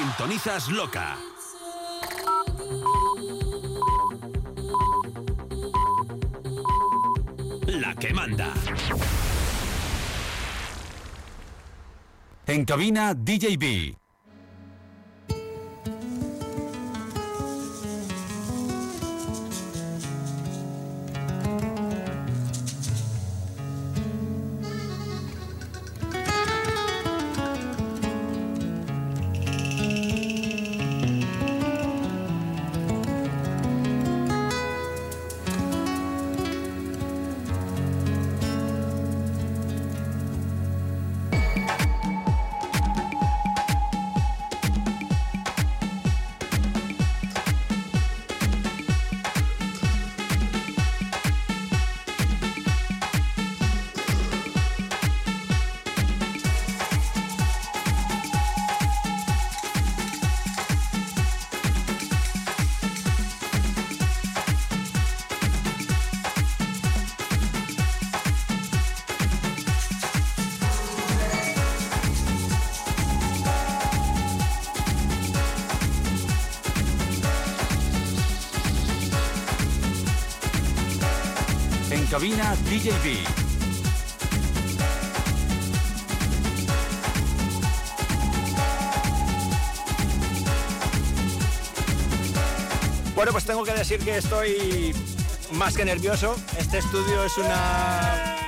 Sintonizas Loca. La que manda. En cabina DJB DJB. Bueno, pues tengo que decir que estoy más que nervioso. Este estudio es una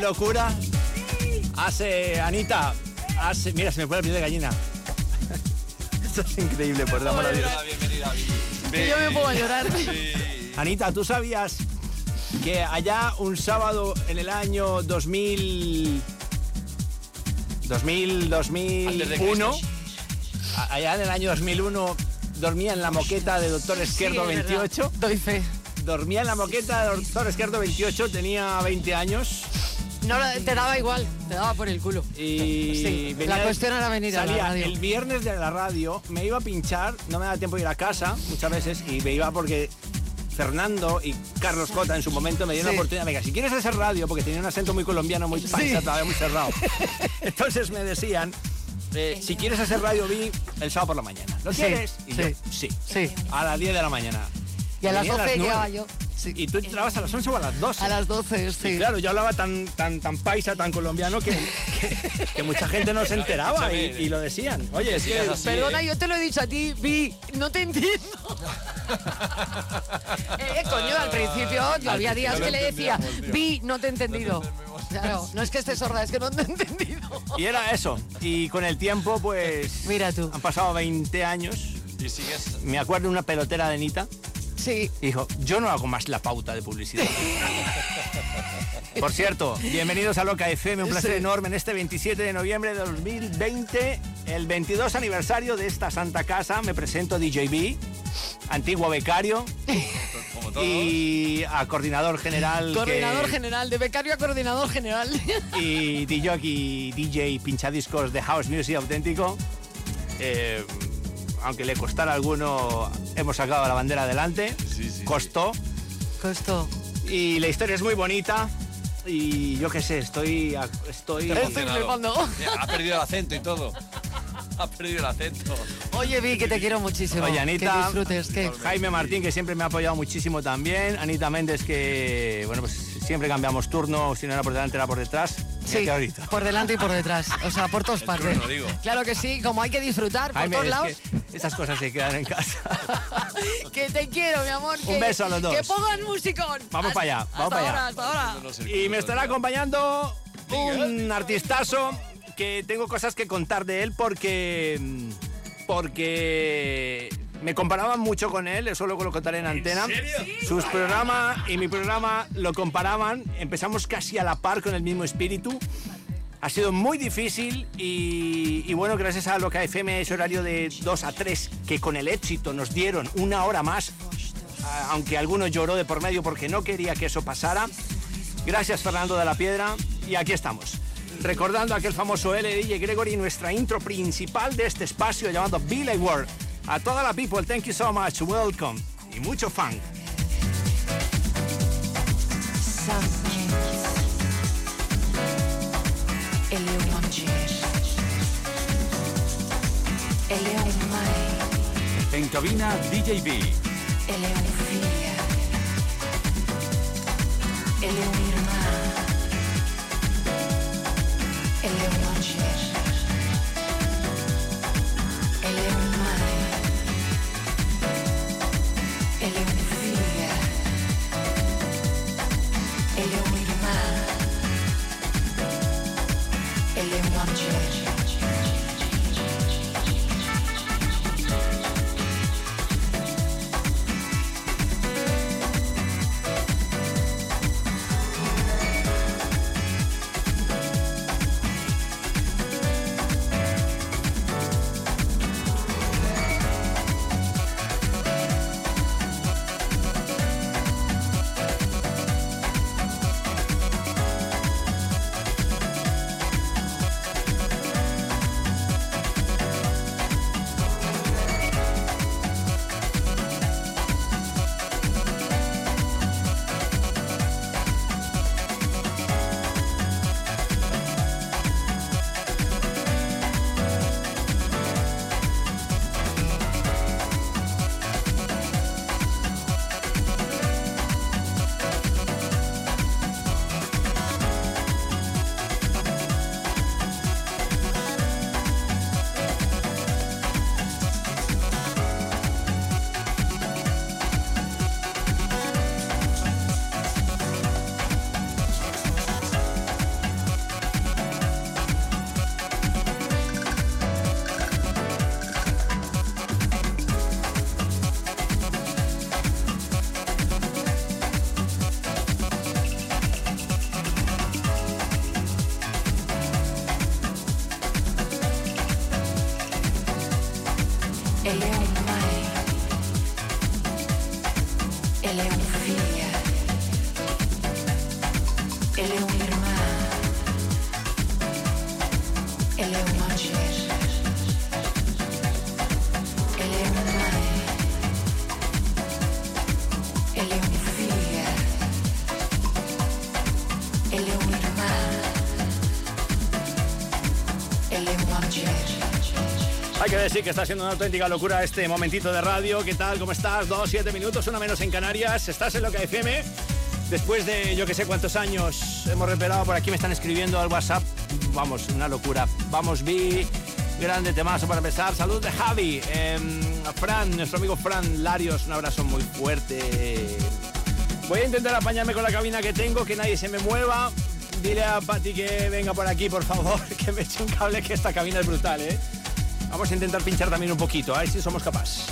locura. Hace, Anita, hace, mira, se me fue el pie de gallina. Esto es increíble, por la Bienvenida, bienvenida. yo me puedo llorar. Anita, ¿tú sabías que allá un sábado en el año 2000 2000 2001 allá en el año 2001 dormía en la moqueta de Doctor Esquerdo Sí, es 28 verdad. Doy fe. dormía en la moqueta de Doctor Esquerdo 28 tenía 20 años No, te daba igual, te daba por el culo. y Sí, venía- la cuestión era venir a la salía radio. el viernes de la radio me iba a pinchar no me daba tiempo de ir a casa muchas veces y me iba porque Fernando y Carlos Cota en su momento me dieron Sí. la oportunidad venga si quieres hacer radio porque tenía un acento muy colombiano muy paisa Sí. todavía muy cerrado entonces me decían eh, si quieres hacer radio vi el sábado por la mañana ¿lo Sí, quieres? y yo sí. sí Sí. a las 10 de la mañana Y a las Venía 12 nueve. llegaba yo. Sí. y tú entrabas a las 11 o a las 12 A las 12, y sí. claro, yo hablaba tan, tan, tan paisa, tan colombiano que, que, que mucha gente no se enteraba y, y lo decían. Oye, es que así, Perdona, ¿eh? yo te lo he dicho a ti, Vi, no te entiendo. eh, coño, al principio yo había días no que le decía. Vi, no te he entendido. Claro, no es que esté sorda, es que no te he entendido. Y era eso. Y con el tiempo, pues. Mira tú. Han pasado 20 años. Y sigues. Me acuerdo de una pelotera de Nita. Sí. Y dijo: Yo no hago más la pauta de publicidad. Por cierto, bienvenidos a Loca FM. Un placer Sí. enorme en este 27 de noviembre de 2020, el 22 aniversario de esta santa casa. Me presento DJB, antiguo becario y a coordinador general. que- Coordinador general, de becario a coordinador general. y DJ y DJ pinchadiscos de House Music auténtico. Eh, aunque le costara a alguno, hemos sacado la bandera adelante. Sí, sí, Costó. Costó. Y la historia es muy bonita. Y yo qué sé, estoy. estoy Estoy Ha perdido el acento y todo. Ha perdido el acento. Oye, Vi, que te quiero muchísimo. Oye, Anita. Que disfrutes, que... Jaime Martín, que siempre me ha apoyado muchísimo también. Anita Méndez, que, bueno, pues siempre cambiamos turno. Si no era por delante, era por detrás. Sí, ahorita. por delante y por detrás. O sea, por todas partes. turno, digo. Claro que sí, como hay que disfrutar por todos es lados. que esas cosas se quedan en casa. Que... te quiero, mi amor. Un que- beso a los dos. Que pongan musicón. Vamos Hasta- para allá, vamos hasta para allá. ahora, Hasta Y me estará acompañando un artistazo que tengo cosas que contar de él porque porque me comparaban mucho con él, eso lo contaré en antena. Sus programas y mi programa lo comparaban, empezamos casi a la par con el mismo espíritu. Ha sido muy difícil y, y bueno, gracias a lo que FM es horario de 2 a 3, que con el éxito nos dieron una hora más, aunque alguno lloró de por medio porque no quería que eso pasara. Gracias Fernando de la Piedra y aquí estamos. Recordando aquel famoso LDJ Gregory, nuestra intro principal de este espacio llamado Billy World. A toda la people, thank you so much, welcome y mucho funk. Sam Kings. Elewanji. Ele é um mãe, En cabina, DJ B. é uma irmã. Ele é um anjo. Hay que decir que está siendo una auténtica locura este momentito de radio. ¿Qué tal? ¿Cómo estás? Dos, siete minutos, una menos en Canarias. Estás en lo que FM. Después de yo que sé cuántos años hemos revelado por aquí, me están escribiendo al WhatsApp. Vamos, una locura. Vamos, vi. Grande temazo para empezar. Salud de Javi. Em, Fran, nuestro amigo Fran Larios, un abrazo muy fuerte. Voy a intentar apañarme con la cabina que tengo, que nadie se me mueva. Dile a Pati que venga por aquí, por favor, que me eche un cable, que esta cabina es brutal, ¿eh? Vamos a intentar pinchar también un poquito, a ver si somos capaces.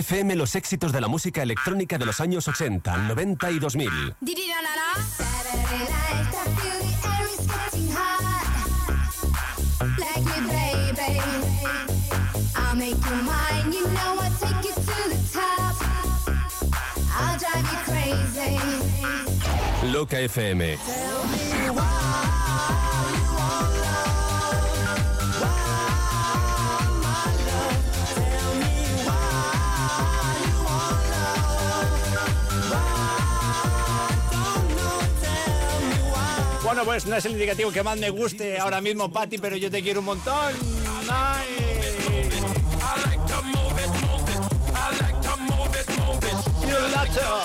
FM los éxitos de la música electrónica de los años 80, 90 y 2000. Saturday night, Bueno, pues no es el indicativo que más me guste ahora mismo, Patti, pero yo te quiero un montón. To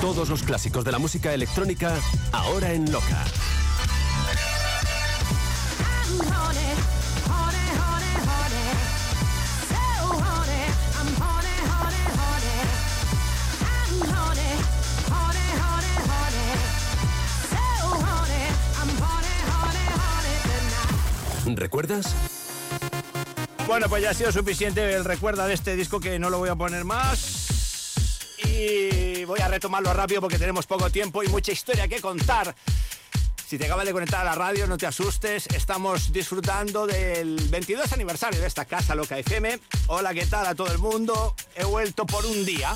Todos los clásicos de la música electrónica, ahora en Loca. Bueno, pues ya ha sido suficiente el recuerda de este disco que no lo voy a poner más. Y voy a retomarlo rápido porque tenemos poco tiempo y mucha historia que contar. Si te acabas de conectar a la radio, no te asustes. Estamos disfrutando del 22 aniversario de esta casa Loca FM. Hola, ¿qué tal a todo el mundo? He vuelto por un día.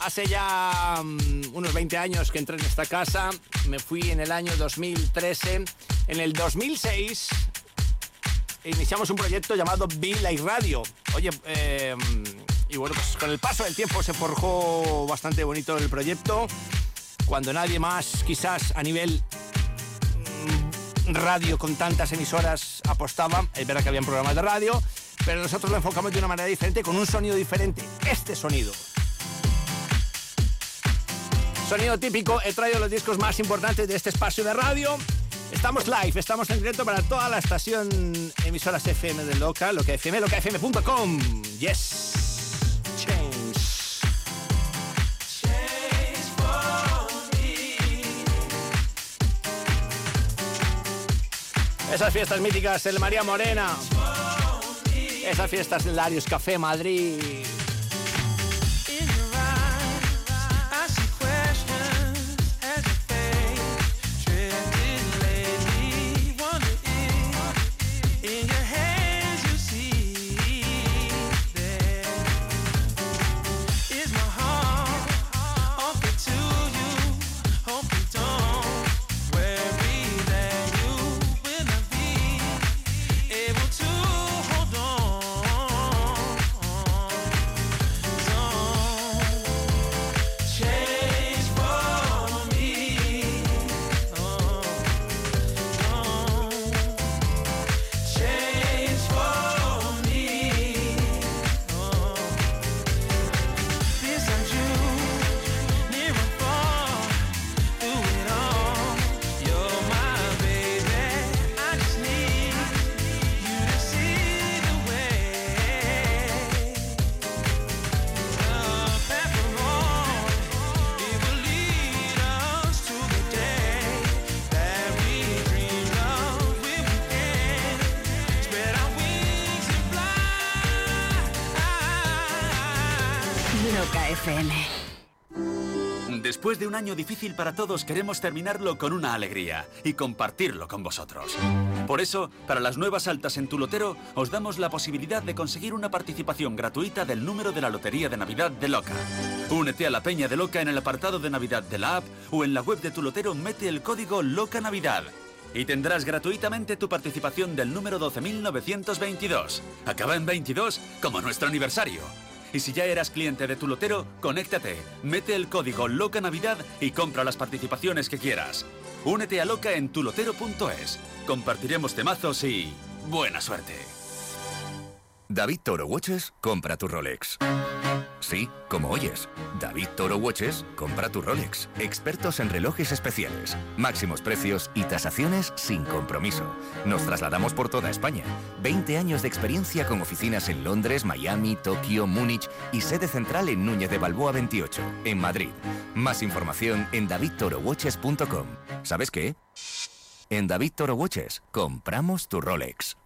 Hace ya mm, unos 20 años que entré en esta casa. Me fui en el año 2013. En el 2006 iniciamos un proyecto llamado Be Like Radio. Oye, eh, y bueno, pues con el paso del tiempo se forjó bastante bonito el proyecto. Cuando nadie más, quizás a nivel mm, radio con tantas emisoras apostaba, es verdad que habían programas de radio, pero nosotros lo enfocamos de una manera diferente, con un sonido diferente. Este sonido. Sonido típico, he traído los discos más importantes de este espacio de radio. Estamos live, estamos en directo para toda la estación emisoras FM de Loca, lo que FM, locafm.com. Yes. Change. Esas fiestas míticas, el María Morena. Esas fiestas del Larios Café Madrid. Un año difícil para todos, queremos terminarlo con una alegría y compartirlo con vosotros. Por eso, para las nuevas altas en tu lotero, os damos la posibilidad de conseguir una participación gratuita del número de la Lotería de Navidad de Loca. Únete a la Peña de Loca en el apartado de Navidad de la app o en la web de tu lotero mete el código Loca Navidad. Y tendrás gratuitamente tu participación del número 12.922. Acaba en 22 como nuestro aniversario. Y si ya eras cliente de tu lotero, conéctate, mete el código Loca Navidad y compra las participaciones que quieras. Únete a Loca en tulotero.es. Compartiremos temazos y buena suerte. David Toro Watches, compra tu Rolex. Sí, como oyes. David Toro Watches, compra tu Rolex. Expertos en relojes especiales, máximos precios y tasaciones sin compromiso. Nos trasladamos por toda España. 20 años de experiencia con oficinas en Londres, Miami, Tokio, Múnich y sede central en Núñez de Balboa 28, en Madrid. Más información en davidtorowatches.com. ¿Sabes qué? En David Toro Watches, compramos tu Rolex.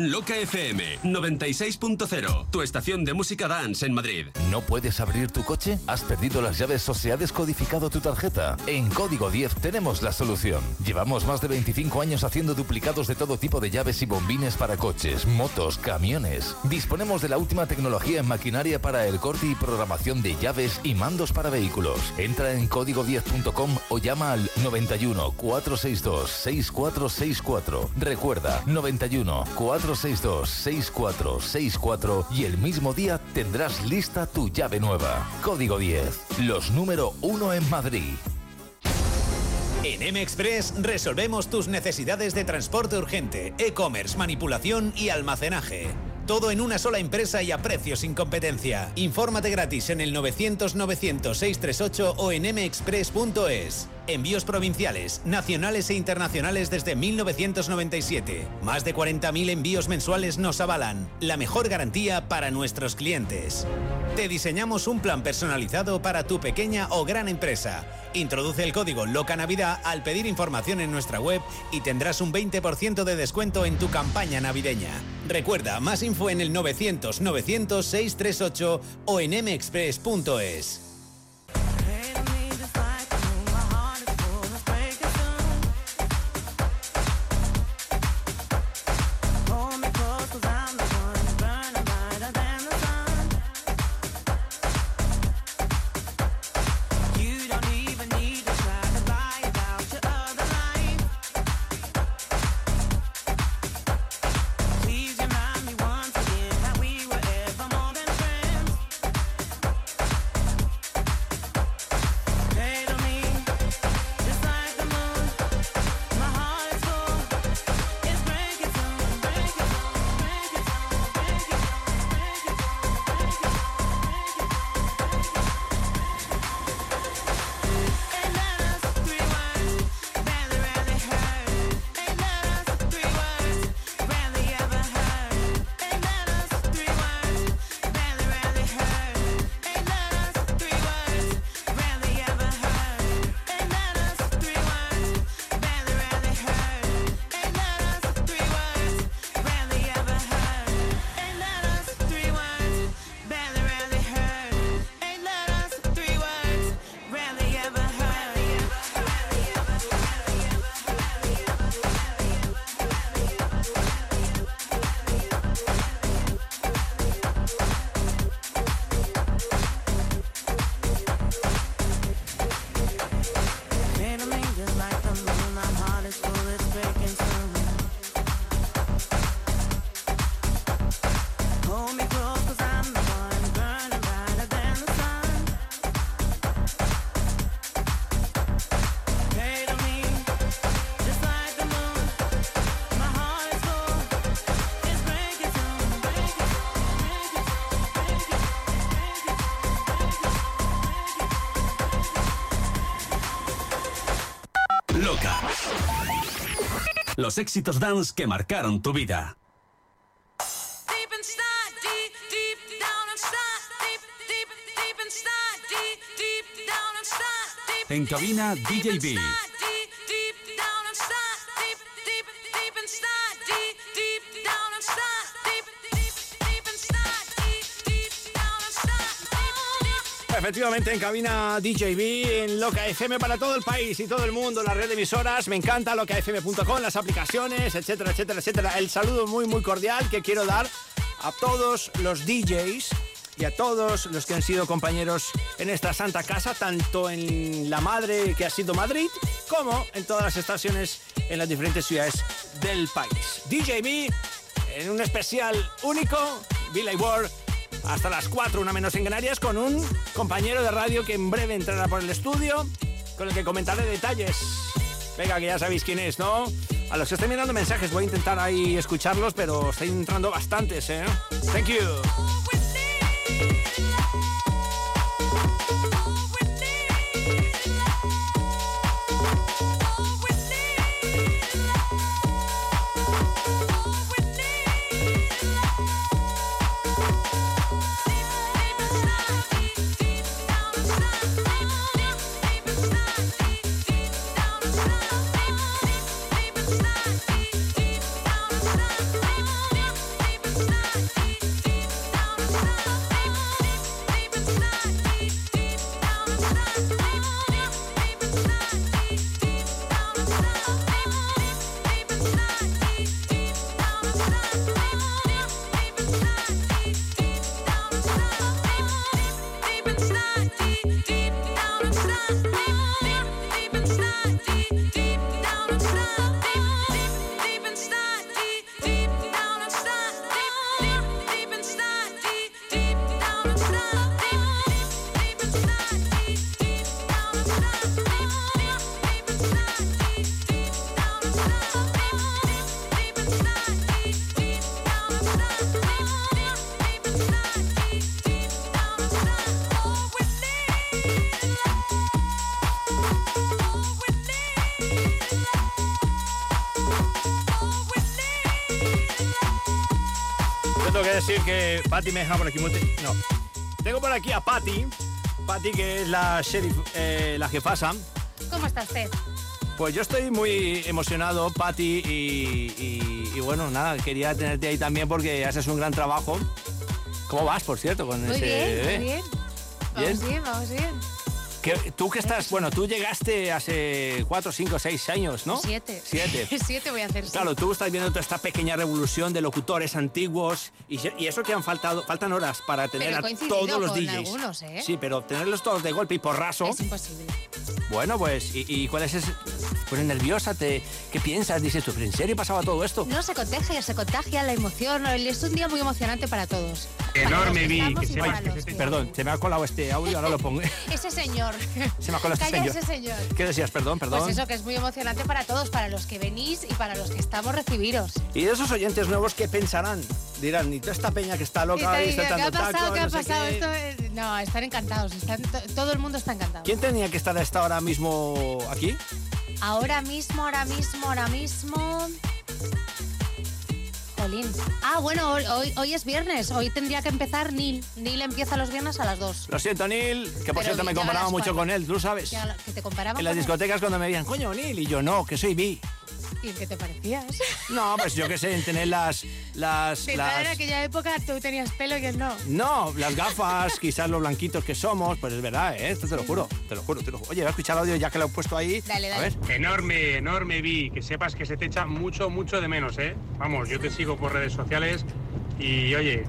Loca FM 96.0, tu estación de música dance en Madrid. ¿No puedes abrir tu coche? ¿Has perdido las llaves o se ha descodificado tu tarjeta? En Código 10 tenemos la solución. Llevamos más de 25 años haciendo duplicados de todo tipo de llaves y bombines para coches, motos, camiones. Disponemos de la última tecnología en maquinaria para el corte y programación de llaves y mandos para vehículos. Entra en código10.com o llama al 91 462 6464. Recuerda, 91 462 6464 y el mismo día tendrás lista tu llave nueva. Código 10, los número uno en Madrid. En M-Express resolvemos tus necesidades de transporte urgente, e-commerce, manipulación y almacenaje. Todo en una sola empresa y a precios sin competencia. Infórmate gratis en el 900-900-638 o en mexpress.es. Envíos provinciales, nacionales e internacionales desde 1997. Más de 40.000 envíos mensuales nos avalan. La mejor garantía para nuestros clientes. Te diseñamos un plan personalizado para tu pequeña o gran empresa. Introduce el código Loca Navidad al pedir información en nuestra web y tendrás un 20% de descuento en tu campaña navideña. Recuerda, más info en el 900 900 638 o en mexpress.es. Los éxitos dance que marcaron tu vida. En cabina DJB. Efectivamente, en cabina DJB, en Loca FM para todo el país y todo el mundo, la red de emisoras. Me encanta locafm.com, las aplicaciones, etcétera, etcétera, etcétera. El saludo muy, muy cordial que quiero dar a todos los DJs y a todos los que han sido compañeros en esta santa casa, tanto en la madre que ha sido Madrid, como en todas las estaciones en las diferentes ciudades del país. DJB en un especial único, Billy Ward, hasta las 4, una menos en Canarias, con un compañero de radio que en breve entrará por el estudio, con el que comentaré detalles. Venga, que ya sabéis quién es, ¿no? A los que estén mirando mensajes voy a intentar ahí escucharlos, pero están entrando bastantes, ¿eh? Thank you. Que Patty me deja por aquí No. Tengo por aquí a Patty. Patty, que es la sheriff, eh, la jefasa. ¿Cómo está usted? Pues yo estoy muy emocionado, Patty, y, y- y bueno, nada, quería tenerte ahí también porque haces un gran trabajo. ¿Cómo vas, por cierto, con Muy ese bien, bebé? muy bien. Bien. Vamos bien, vamos bien. Tú que estás, bueno, tú llegaste hace cuatro, cinco, seis años, ¿no? Siete. Siete. Siete voy a hacer. sí. Claro, tú estás viendo toda esta pequeña revolución de locutores antiguos y, eso que han faltado, faltan horas para tener Pero a todos los con DJs. algunos, ¿eh? Sí, pero tenerlos todos de golpe y porrazo. Es imposible. Bueno, pues, ¿y, y cuál es ese? ¿Pones nerviosa? Te, ¿Qué piensas? Dices tú, ¿pero en serio pasaba todo esto? No se contagia, se contagia la emoción. Es un día muy emocionante para todos. Enorme, vi, vi. que sepas Perdón, se me ha colado este audio, ahora lo pongo. Ese señor. Se me ha colado este Calla señor. ese señor. ¿Qué decías? Perdón, perdón. Pues eso, que es muy emocionante para todos, para los que venís y para los que estamos recibiros. Y de esos oyentes nuevos, ¿qué pensarán? Dirán, ni toda esta peña que está Y loca dice, está ¿Qué ha pasado? tacos, ¿Qué ha no pasado? qué". Esto es- No, están encantados. están to- todo el mundo está encantado. ¿Quién tenía que estar a esta hora mismo aquí? Ahora mismo, ahora mismo, ahora mismo. Jolín. Ah, bueno, hoy, hoy, es viernes. Hoy tendría que empezar Neil. Neil empieza los viernes a las 2. Lo siento, Neil, que por Pero cierto me comparaba mucho cuatro. con él, tú sabes. Ya, que te comparaba En las con él. discotecas cuando me veían, coño, Neil, y yo no, que soy bi. ¿Y en qué te parecías? No, pues yo qué sé, en tener las... las, en las aquella época tú tenías pelo y él no. no, las gafas, quizás los blanquitos que somos, pues es verdad, ¿eh? Esto te lo juro, te lo juro, te lo juro. Oye, voy a escuchar el audio ya que lo he puesto ahí. Dale, A ver. Enorme, enorme, Vi. Que sepas que se te echa mucho, mucho de menos, ¿eh? Vamos, yo te sigo por redes sociales y, oye,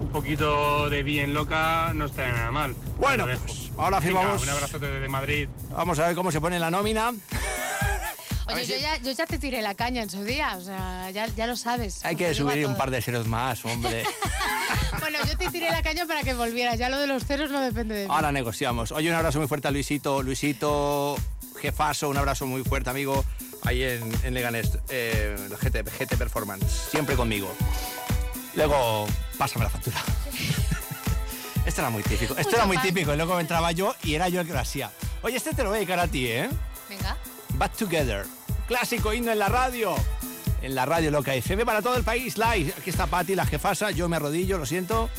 un poquito de Vi en loca no está nada mal. Bueno, pues, ahora firmamos. Un abrazo desde Madrid. Vamos a ver cómo se pone la nómina. Oye, yo ya, yo ya te tiré la caña en su día, o sea, ya, ya lo sabes. Hay que subir un par de ceros más, hombre. Bueno, yo te tiré la caña para que volvieras, ya lo de los ceros no depende de mí. Ahora negociamos. Oye, un abrazo muy fuerte a Luisito. Luisito, jefazo, un abrazo muy fuerte, amigo, ahí en, en Leganés, eh, GT, GT Performance. Siempre conmigo. Luego, pásame la factura. Esto era muy típico. Esto Mucho era muy pan. típico. Y luego entraba yo y era yo el que lo hacía. Oye, este te lo voy a dedicar a ti, ¿eh? Venga. Back Together. Clásico himno en la radio. En la radio loca FM para todo el país, live. Aquí está Patti, la jefasa. Yo me arrodillo, lo siento.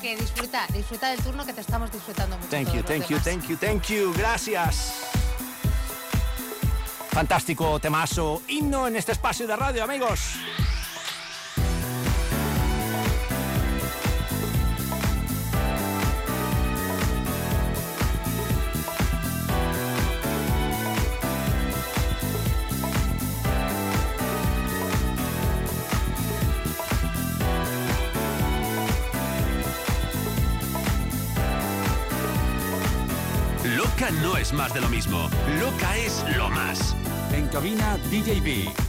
Que disfruta, disfruta del turno que te estamos disfrutando mucho. Thank you, thank you, thank you, thank you. Gracias. Fantástico temazo. Himno en este espacio de radio, amigos. Más de lo mismo. Loca es lo más. En cabina DJB.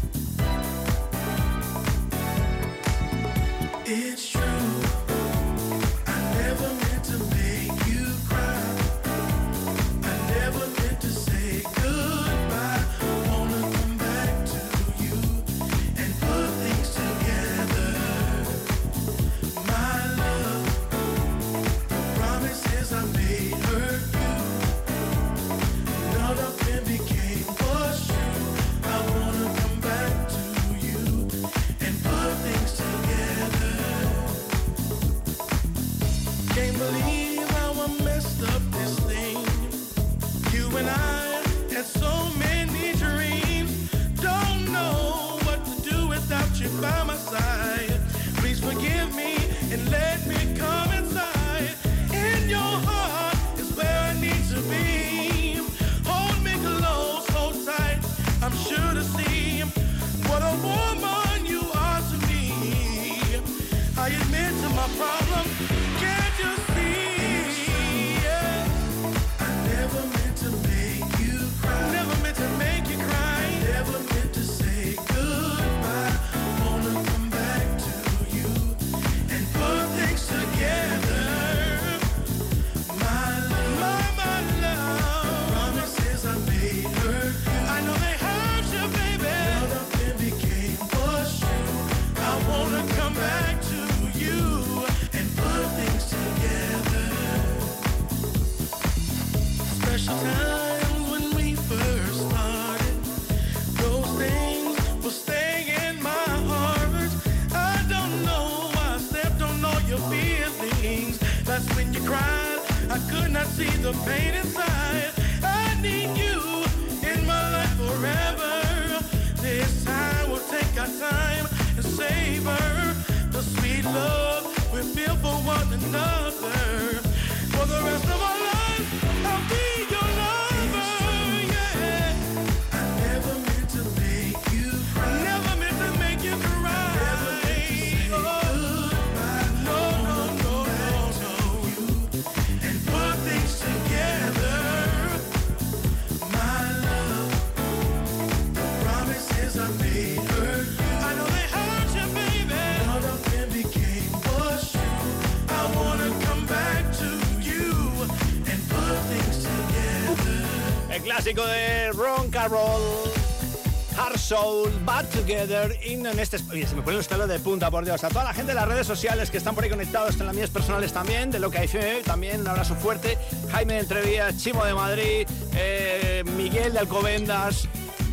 Soul, Bad Together, himno en este... Oye, se me ponen los pelos de punta, por Dios. A toda la gente de las redes sociales que están por ahí conectados, en las mías personales también, de lo que hay también, un abrazo fuerte. Jaime de Entrevías, Chimo de Madrid, eh, Miguel de Alcobendas.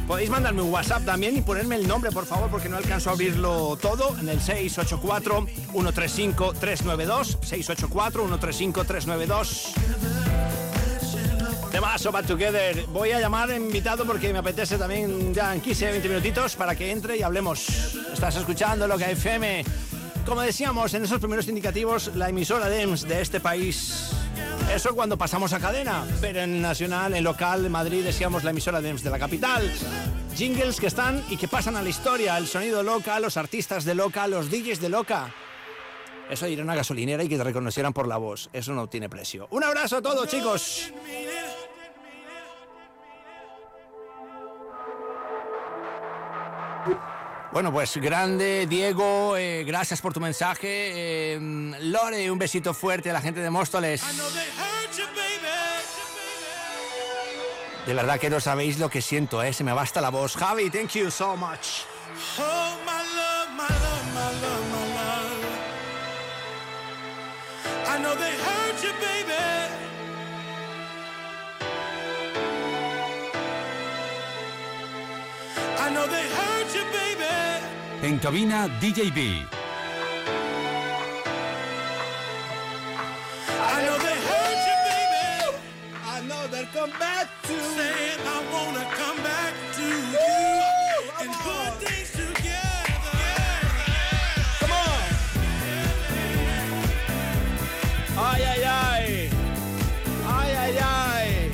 Podéis mandarme un WhatsApp también y ponerme el nombre, por favor, porque no alcanzo a abrirlo todo. En el 684-135-392. 684-135-392. Temazo Bad Together. Voy a llamar invitado porque me apetece también ya en 15, 20 minutitos para que entre y hablemos. Estás escuchando lo que FM. Como decíamos en esos primeros indicativos, la emisora DEMS de este país. Eso cuando pasamos a cadena, pero en nacional, en local, en Madrid, decíamos la emisora DEMS de la capital. Jingles que están y que pasan a la historia, el sonido loca, los artistas de loca, los DJs de loca. Eso ir a una gasolinera y que te reconocieran por la voz, eso no tiene precio. Un abrazo a todos, chicos. Bueno, pues grande, Diego, eh, gracias por tu mensaje. Eh, Lore, un besito fuerte a la gente de Móstoles. De verdad que no sabéis lo que siento, ¿eh? se me basta la voz. Javi, thank you so much. Oh, my love, my love, my love, my love. I know they hurt you, baby. I know they hurt you, baby. En cabina, DJB. I know they hurt you, baby. I know they'll come back to saying I wanna come back to you and put things together. Come on. Ay, ay, ay. Ay, ay, ay.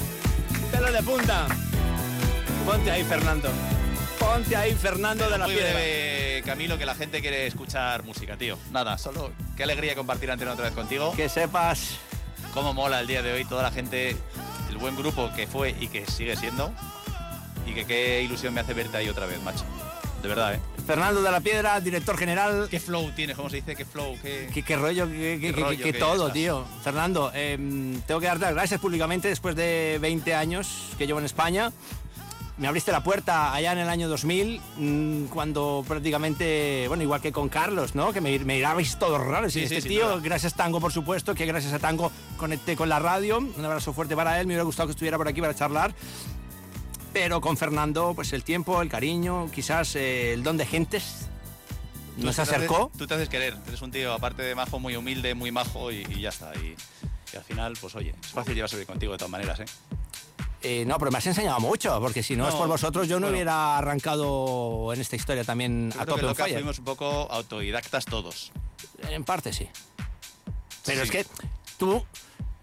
Pelo de punta. Ponte ahí, Fernando. Ponte ahí, Fernando de la Muy Piedra. breve, Camilo, que la gente quiere escuchar música, tío. Nada, solo qué alegría compartir antena otra vez contigo. Que sepas cómo mola el día de hoy toda la gente, el buen grupo que fue y que sigue siendo. Y que qué ilusión me hace verte ahí otra vez, macho. De verdad, ¿eh? Fernando de la Piedra, director general. ¿Qué flow tienes? ¿Cómo se dice? ¿Qué flow? ¿Qué, ¿Qué, qué rollo? ¿Qué, qué- rollo qué que todo, estás. tío? Fernando, eh, tengo que darte las gracias públicamente después de 20 años que llevo en España. Me abriste la puerta allá en el año 2000, mm, cuando prácticamente, bueno, igual que con Carlos, ¿no? Que me, me mirabais todos raros. Sí, y este tío, gracias Tango, por supuesto, que gracias a Tango conecté con la radio. Un abrazo fuerte para él. Me hubiera gustado que estuviera por aquí para charlar. Pero con Fernando, pues el tiempo, el cariño, quizás eh, el don de gentes Tú nos te haces- acercó. Tú te haces querer. Eres un tío, aparte de majo, muy humilde, muy majo y, y ya está. Y, y al final, pues oye, es fácil llevarse bien contigo de todas maneras, ¿eh? Eh, no, pero me has enseñado mucho, porque si no, es No, por vosotros, yo no bueno. hubiera arrancado en esta historia también Yo a creo que tope fuimos un poco autodidactas todos. En parte sí. Pero Sí. es que tú,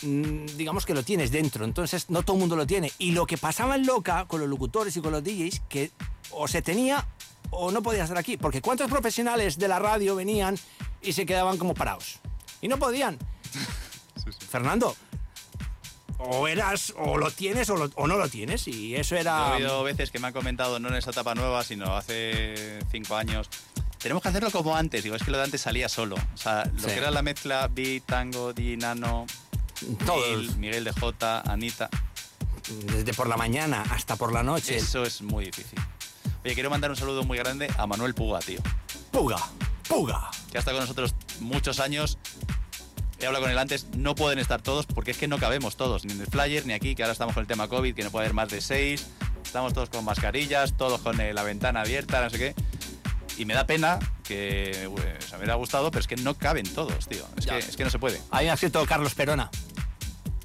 mm, digamos que lo tienes dentro, entonces no todo el mundo lo tiene. Y lo que pasaba en Loca con los locutores y con los DJs, que o se tenía o no podía estar aquí. Porque ¿cuántos profesionales de la radio venían y se quedaban como parados? Y no podían. Fernando, o eras, o lo tienes o, lo- o no lo tienes. Y eso era... He oído veces que me han comentado, no en esa etapa nueva, sino hace cinco años. Tenemos que hacerlo como antes. Digo, es que lo de antes salía solo. O sea, lo Sí. que era la mezcla Beat, Tango, Di, Nano, Todos. Miguel, Miguel de Jota, Anita. Desde por la mañana hasta por la noche. Eso es muy difícil. Oye, quiero mandar un saludo muy grande a Manuel Puga, tío. Puga, Puga. Que ha estado con nosotros muchos años. He hablado con él antes, no pueden estar todos porque es que no cabemos todos, ni en el flyer, ni aquí, que ahora estamos con el tema COVID, que no puede haber más de seis. Estamos todos con mascarillas, todos con eh, la ventana abierta, no sé qué. Y me da pena que pues, me hubiera gustado, pero es que no caben todos, tío. Es, que, es que no se puede. Ahí me ha escrito Carlos Perona.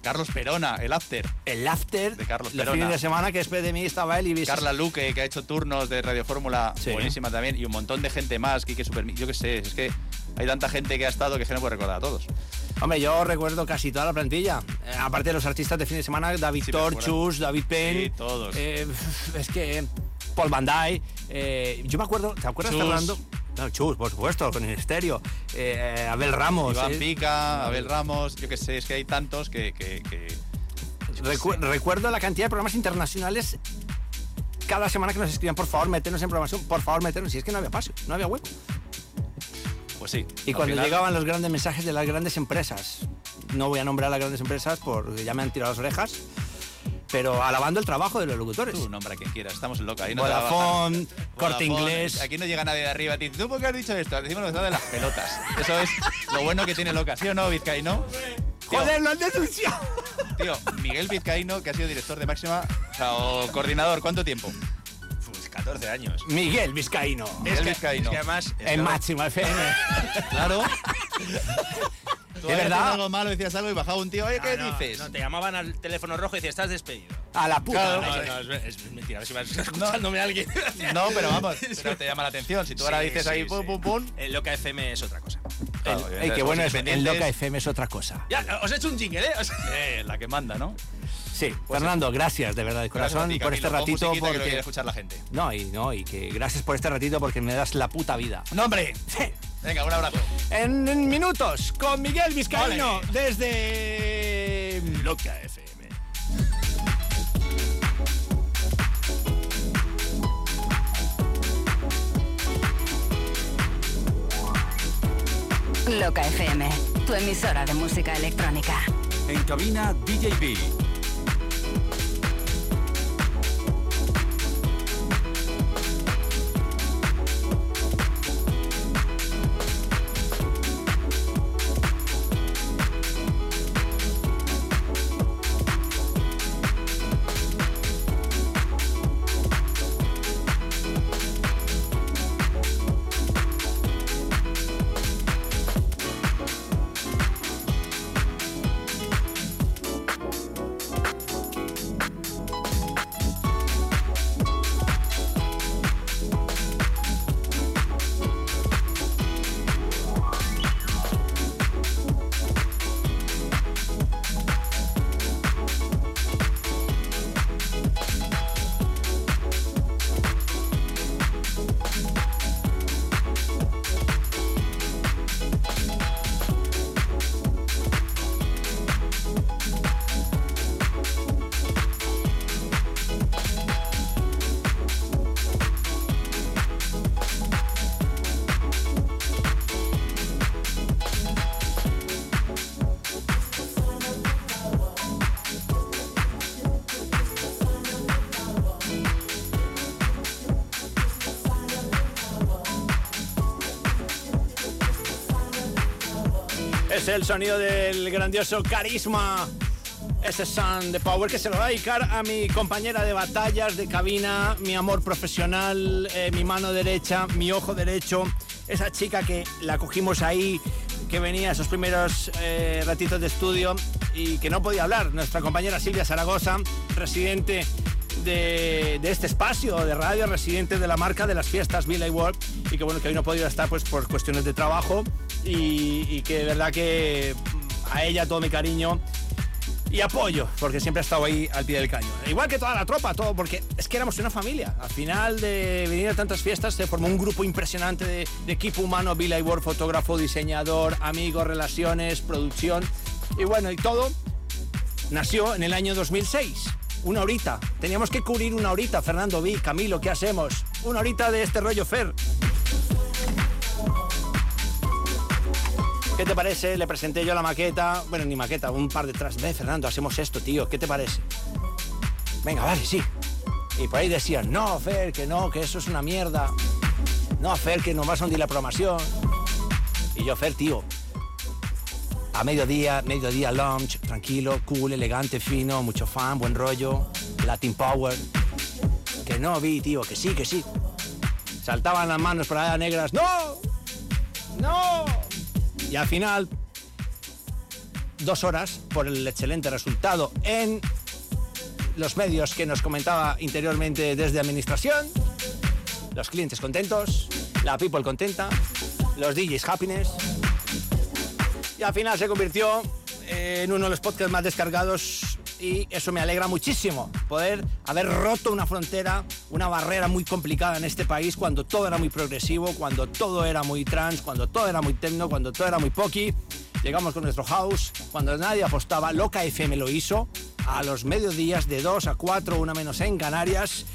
Carlos Perona, el after. El after de Carlos Los Perona. fines de semana que después de mí estaba él y vis- Carla Luque, que ha hecho turnos de Radio Fórmula, Sí. buenísima también, y un montón de gente más, Quique Super, yo qué sé, es que hay tanta gente que ha estado que es que no puedo recordar a todos. Hombre, yo recuerdo casi toda la plantilla. Eh, aparte de los artistas de fin de semana, David Sí, Torchus, David Penn. Sí, todos. eh, es que Paul Van Dyke. eh, yo me acuerdo, ¿te acuerdas, Chus. Fernando? No, Chus, por supuesto, con el estéreo. Eh, Abel Ramos. Iván eh. Pica, Abel Ramos, yo qué sé, es que hay tantos que... que- que- Recu- recuerdo la cantidad de programas internacionales cada semana que nos escribían, por favor, meternos en programación, por favor, meternos. Y es que no había paso, no había hueco. Pues sí. Y cuando final- llegaban los grandes mensajes de las grandes empresas, no voy a nombrar a las grandes empresas porque ya me han tirado las orejas, pero alabando el trabajo de los locutores. Tú nombra a quien quieras, estamos loca. Ahí no. Vodafone, Corte Inglés. Aquí no llega nadie de arriba. Te dice, ¿tú por qué has dicho esto? Decimos lo que está de las pelotas. Eso es lo bueno que tiene loca, ¿sí o no, Vizcaíno? Tío, Joder, lo han denunciado. tío, Miguel Vizcaíno, que ha sido director de Máxima, o, sea, o coordinador, ¿cuánto tiempo? Pues 14 años. Miguel Vizcaíno. Miguel Es que, Vizcaíno. es que además... En máxima FM. Claro. Tú De verdad. algo malo, decías algo y bajaba un tío, oye, ¿qué Ah, no, dices? No, te llamaban al teléfono rojo y decías, estás despedido. A la puta. Claro, No, no, es, es mentira, a ver si vas escuchándome a alguien. No, pero vamos, pero te llama la atención. Si tú ahora Sí, dices sí, ahí sí. pum, pum, pum. El Loca FM es otra cosa. Claro, Ey, obviamente, qué somos bueno es. El. Loca FM es otra cosa. Ya, os he hecho un jingle, ¿eh? O sea, Eh, la que manda, ¿no? Sí, Fernando, gracias de verdad de corazón ti, por este ratito. que Porque... quiere escuchar la gente. No, y no, y que gracias por este ratito porque me das la puta vida. ¡No, hombre! Sí. Venga, un abrazo. En, en minutos, con Miguel Vizcaíno, desde Loca FM. Loca FM, tu emisora de música electrónica. En cabina DJB. El sonido del grandioso carisma. Ese sound de power que se lo va a dedicar a mi compañera de batallas, de cabina, mi amor profesional, eh, mi mano derecha, mi ojo derecho. Esa chica que la cogimos ahí, que venía esos primeros eh, ratitos de estudio y que no podía hablar. Nuestra compañera Silvia Zaragoza, residente de, de este espacio de radio, residente de la marca de las fiestas Billy World y que bueno, que hoy no ha podido estar pues por cuestiones de trabajo y, y que de verdad que mm, a ella todo mi cariño y apoyo, porque siempre ha estado ahí al pie del cañón. Igual que toda la tropa, todo, porque es que éramos una familia. Al final de venir a tantas fiestas se formó un grupo impresionante de, de equipo humano, Billy Ward, fotógrafo, diseñador, amigos, relaciones, producción. Y bueno, y todo nació en el año 2006. Una horita. Teníamos que cubrir una horita, Fernando Vi, Camilo, ¿qué hacemos? Una horita de este rollo Fer. ¿Qué te parece? Le presenté yo la maqueta. Bueno, ni maqueta, un par detrás. Ve, Fernando, hacemos esto, tío. ¿Qué te parece? Venga, vale, sí. Y por ahí decían, no, Fer, que no, que eso es una mierda. No, Fer, que nos vas a hundir la programación. Y yo, Fer, tío, a mediodía, mediodía lunch, tranquilo, cool, elegante, fino, mucho fan, buen rollo, Latin Power. Que no, vi, tío, que sí, que sí. Saltaban las manos por allá negras. ¡No! ¡No! Y al final, dos horas por el excelente resultado en los medios que nos comentaba interiormente desde administración, los clientes contentos, la people contenta, los DJs happiness. Y al final se convirtió en uno de los podcasts más descargados y eso me alegra muchísimo, poder haber roto una frontera, una barrera muy complicada en este país cuando todo era muy progresivo, cuando todo era muy trans, cuando todo era muy techno, cuando todo era muy pocky. Llegamos con nuestro house, cuando nadie apostaba, Loca FM lo hizo, a los mediodías de 2 a 4, una menos en Canarias.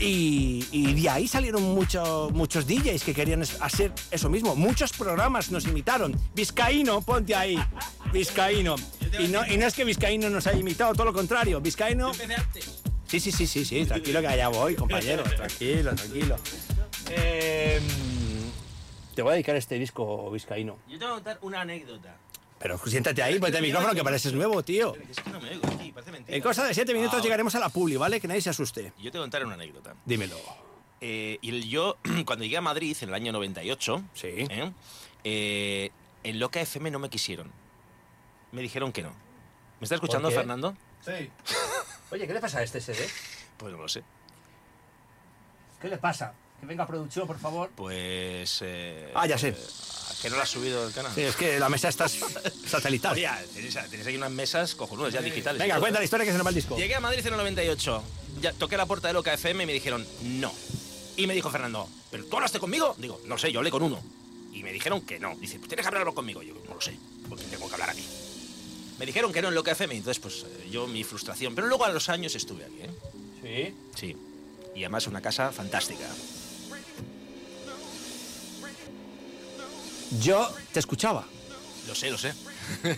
Y, y de ahí salieron mucho- muchos DJs que querían hacer eso mismo. Muchos programas nos imitaron. Vizcaíno, ponte ahí. Vizcaíno. Y no, y no es que Vizcaíno nos haya imitado, todo lo contrario. Vizcaíno. Sí, sí, sí, sí, sí. Tranquilo que allá voy, compañero. Tranquilo, tranquilo. Eh, te voy a dedicar este disco, Vizcaíno. Yo te voy a contar una anécdota. Pero siéntate ahí, ponte el micrófono que pareces nuevo, tío. Es que no me oigo aquí, parece mentira. En cosa de siete minutos Ah, llegaremos a la publi, ¿vale? Que nadie se asuste. Yo te voy a contar una anécdota. Dímelo. Eh, y yo, cuando llegué a Madrid en el año 98, ¿eh? Eh, en Loca FM no me quisieron. Me dijeron que no. ¿Me está escuchando, qué? Fernando? Sí. Oye, ¿qué le pasa a este CD? Pues no lo sé. ¿Qué le pasa? Que venga producción, por favor. Pues. eh, Ah, ya sé. eh, que no lo has subido el canal. Sí, es que la mesa está satelital. Oye, tenéis, tenéis aquí unas mesas cojonudas ya digitales. Venga, cuenta la historia que se nos va el disco. Llegué a Madrid en el 98. Ya, toqué la puerta de Loca FM y me dijeron no. Y me dijo Fernando, ¿pero tú hablaste conmigo? Digo, no sé, yo hablé con uno. Y me dijeron que no. Dice, pues tienes que hablarlo conmigo. Yo, no lo sé, porque tengo que hablar aquí. Me dijeron que no en Loca FM, entonces pues eh, yo mi frustración. Pero luego a los años estuve aquí, ¿eh? ¿Sí? Sí. Y además una casa fantástica. Yo te escuchaba. Lo sé, lo sé.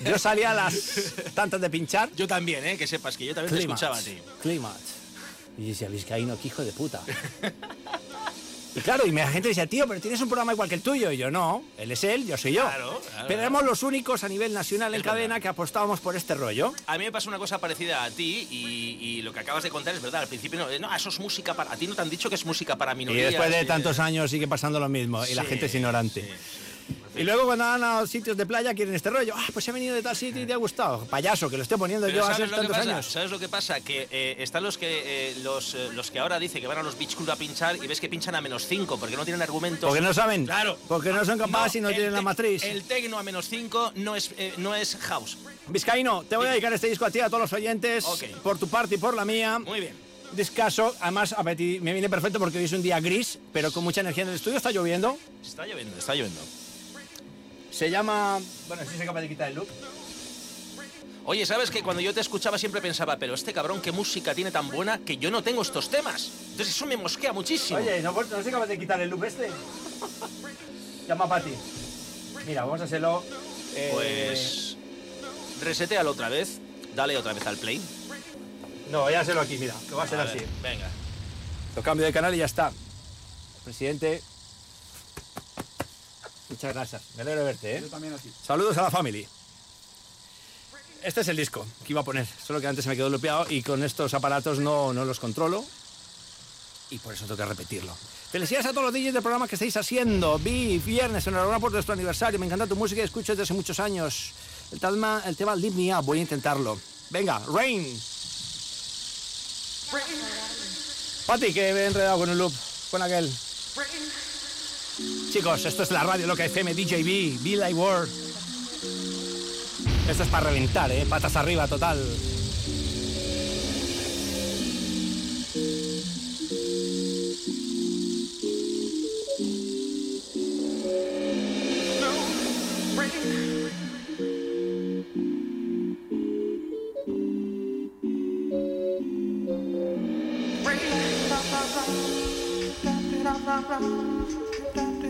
Yo salía a las tantas de pinchar. Yo también, ¿eh? Que sepas que yo también te Clímax, escuchaba a ti. Clímax. Y decía, Vizcaíno, qué hijo de puta. y claro, y la gente decía, tío, pero tienes un programa igual que el tuyo. Y yo, no, él es él, yo soy yo. Claro, claro, pero éramos los únicos a nivel nacional en verdad. cadena que apostábamos por este rollo. A mí me pasó una cosa parecida a ti y, y lo que acabas de contar es verdad. Al principio no, eh, no, eso es música para... A ti no te han dicho que es música para Y minorías. después de y- tantos años sigue pasando lo mismo. Y la gente es ignorante. Y luego cuando van a sitios de playa quieren este rollo. Ah, pues he venido de tal sitio y te ha gustado. Payaso, que lo estoy poniendo Pero yo ¿sabes hace tantos años. ¿Sabes lo que pasa? Que eh, están los que eh, los, eh, los que ahora dicen que van a los beach club a pinchar y ves que pinchan a menos 5 porque no tienen argumentos. Porque no saben. Claro. Porque no son capaces y no tienen la matriz. El tecno a menos 5 no es, eh, no es house. Vizcaíno, te voy a dedicar este disco a ti, a todos los oyentes, Ok. por tu parte y por la mía. Muy bien. Discaso, además me viene perfecto porque hoy es un día gris, pero con mucha energía en el estudio, está lloviendo. Está lloviendo, está lloviendo. Se llama... Bueno, si se acaba de quitar el look. Oye, ¿sabes que cuando yo te escuchaba siempre pensaba, pero este cabrón qué música tiene tan buena que yo no tengo estos temas? Entonces eso me mosquea muchísimo. Oye, ¿no, no se acaba de quitar el loop este? Llama a Pati. Mira, vamos a hacerlo... eh, Pues resetealo otra vez, dale otra vez al play. No, voy a hacerlo aquí, mira, que va a ser A así. Venga. Lo cambio de canal y ya está. Presidente. Muchas gracias. Me alegro de verte, ¿eh? Yo también así. Saludos a la family. Este es el disco que iba a poner, solo que antes se me quedó lupeado y con estos aparatos no, no los controlo y por eso tengo que repetirlo. Felicidades a todos los DJs del programa que estáis haciendo. Vi viernes, enhorabuena por nuestro aniversario. Me encanta tu música y escucho desde hace muchos años. El tema, el tema Live Me Up, voy a intentarlo. Venga, Rain. Pati, que me he enredado con un loop. Con aquel. Chicos, esto es la radio loca FM DJB, Be Like World. Esto es para reventar, ¿eh? Patas arriba, total.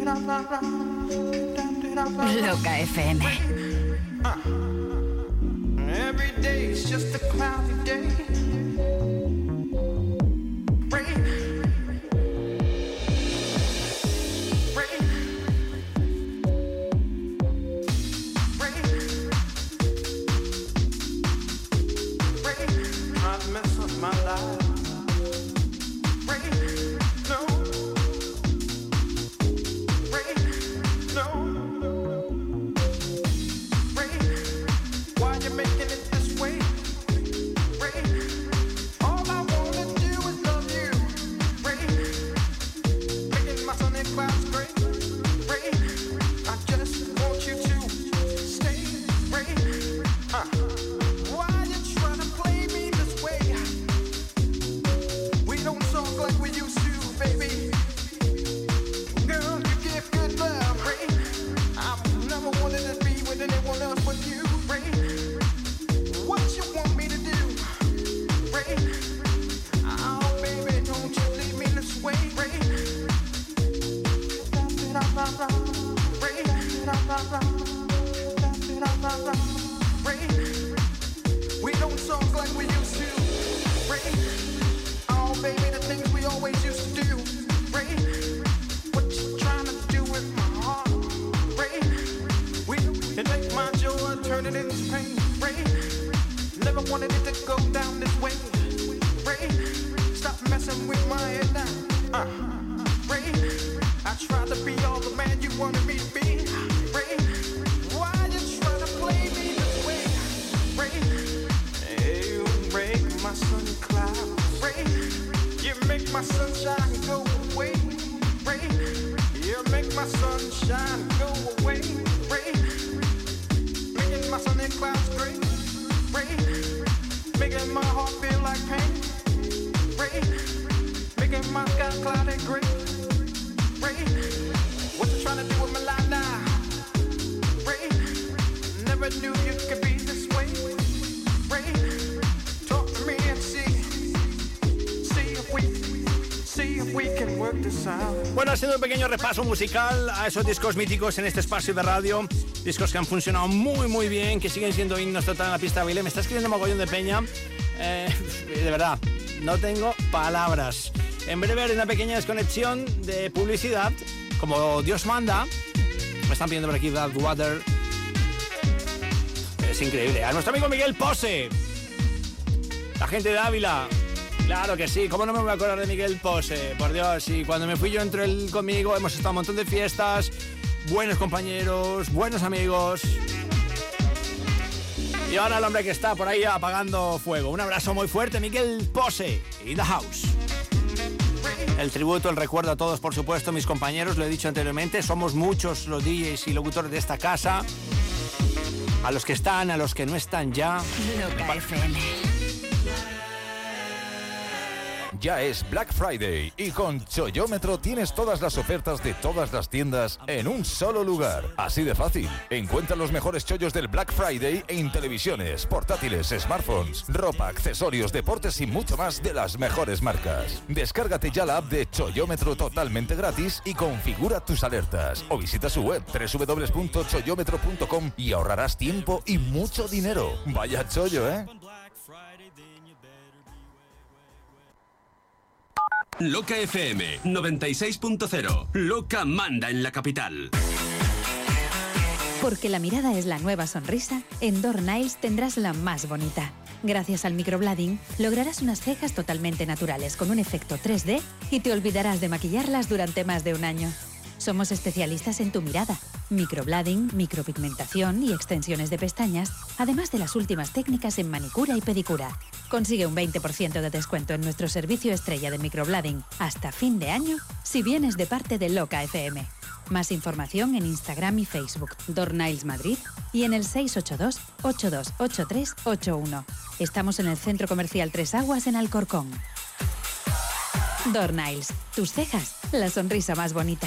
Loca FM. Every day is just a cloudy day. Rain. Ray. Making my sunny clouds Ray. Making my heart feel like pain. Making my sky. What you trying to do with my life now. Bueno, ha sido un pequeño repaso musical a esos discos míticos en este espacio de radio. Discos que han funcionado muy, muy bien, que siguen siendo himnos total en la pista de baile. Me está escribiendo mogollón de peña. Eh, de verdad, no tengo palabras. En breve haré una pequeña desconexión de publicidad, como Dios manda. Me están pidiendo por aquí That Water. Es increíble. A nuestro amigo Miguel Pose. La gente de Ávila. Claro que sí, ¿cómo no me voy a acordar de Miguel Pose? Por Dios, y cuando me fui yo entró él conmigo, hemos estado un montón de fiestas, buenos compañeros, buenos amigos. Y ahora el hombre que está por ahí apagando fuego. Un abrazo muy fuerte, Miguel Pose y The House. El tributo, el recuerdo a todos, por supuesto, mis compañeros, lo he dicho anteriormente, somos muchos los DJs y locutores de esta casa. A los que están, a los que no están ya. Ya es Black Friday y con Choyómetro tienes todas las ofertas de todas las tiendas en un solo lugar. Así de fácil. Encuentra los mejores chollos del Black Friday en televisiones, portátiles, smartphones, ropa, accesorios, deportes y mucho más de las mejores marcas. Descárgate ya la app de Choyómetro totalmente gratis y configura tus alertas. O visita su web www.choyómetro.com y ahorrarás tiempo y mucho dinero. Vaya chollo, ¿eh? Loca FM 96.0. Loca manda en la capital. Porque la mirada es la nueva sonrisa, en Door Niles tendrás la más bonita. Gracias al microblading, lograrás unas cejas totalmente naturales con un efecto 3D y te olvidarás de maquillarlas durante más de un año. Somos especialistas en tu mirada, microblading, micropigmentación y extensiones de pestañas, además de las últimas técnicas en manicura y pedicura. Consigue un 20% de descuento en nuestro servicio estrella de microblading hasta fin de año si vienes de parte de Loca FM. Más información en Instagram y Facebook, Dornails Madrid y en el 682-828381. Estamos en el Centro Comercial Tres Aguas en Alcorcón. Dornails, tus cejas, la sonrisa más bonita.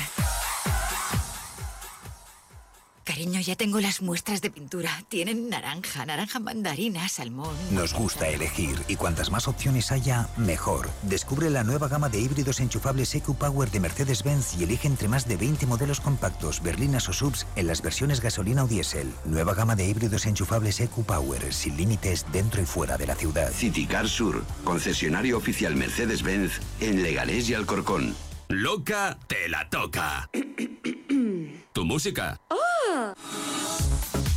Cariño, ya tengo las muestras de pintura. Tienen naranja, naranja mandarina, salmón. Nos gusta elegir y cuantas más opciones haya, mejor. Descubre la nueva gama de híbridos enchufables EQ Power de Mercedes-Benz y elige entre más de 20 modelos compactos, berlinas o subs en las versiones gasolina o diésel. Nueva gama de híbridos enchufables EQ Power, sin límites dentro y fuera de la ciudad. Citicar Sur, concesionario oficial Mercedes-Benz en Leganés y Alcorcón. Loca te la toca. tu música. I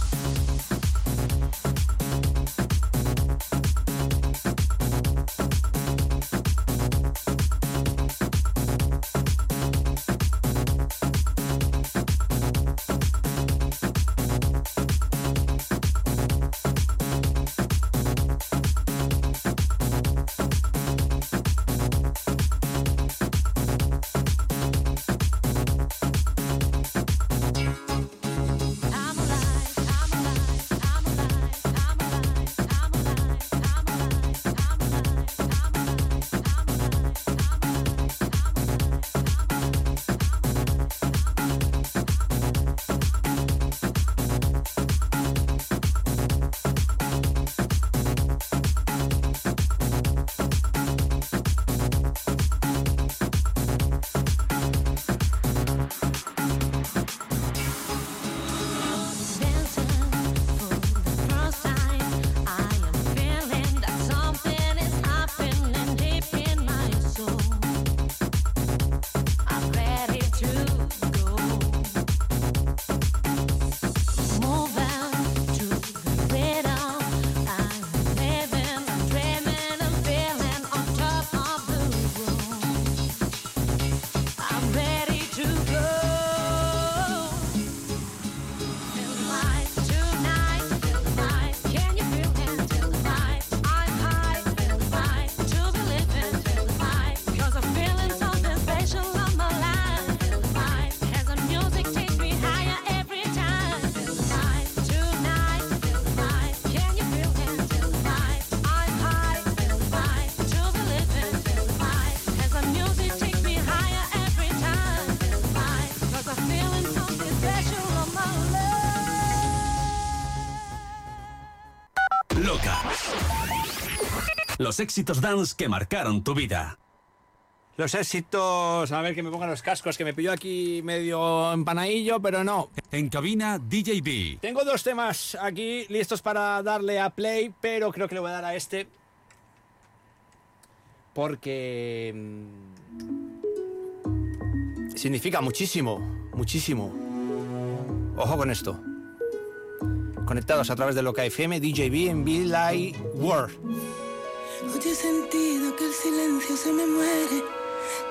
Los éxitos dance que marcaron tu vida. Los éxitos. A ver que me pongan los cascos, que me pilló aquí medio empanadillo, pero no. En cabina DJB. Tengo dos temas aquí listos para darle a play, pero creo que le voy a dar a este. Porque. mm, Significa muchísimo, muchísimo. Ojo con esto. Conectados a través de Loca FM, DJB en Be Like World. Hoy he sentido que el silencio se me muere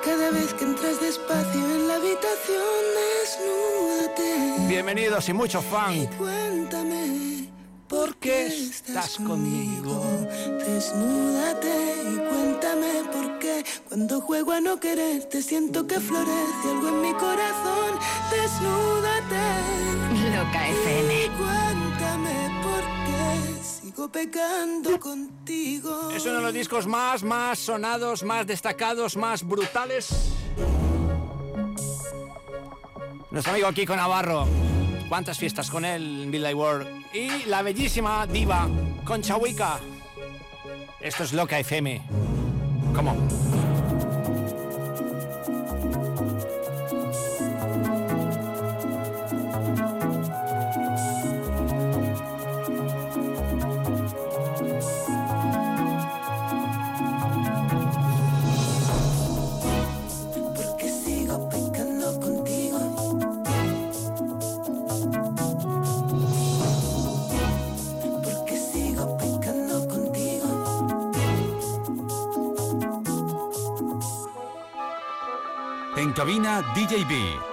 cada vez que entras despacio en la habitación. Desnúdate. Bienvenidos y mucho fan. Cuéntame por qué estás conmigo. Desnúdate y cuéntame por qué cuando juego a no quererte siento que florece algo en mi corazón. Desnúdate. Loca FM. Es uno de los discos más, más sonados, más destacados, más brutales. Nuestro amigo Kiko Navarro. Cuántas fiestas con él en Billy World. Y la bellísima diva Concha Huica. Esto es Loca FM. ¿Cómo? En cabina DJB.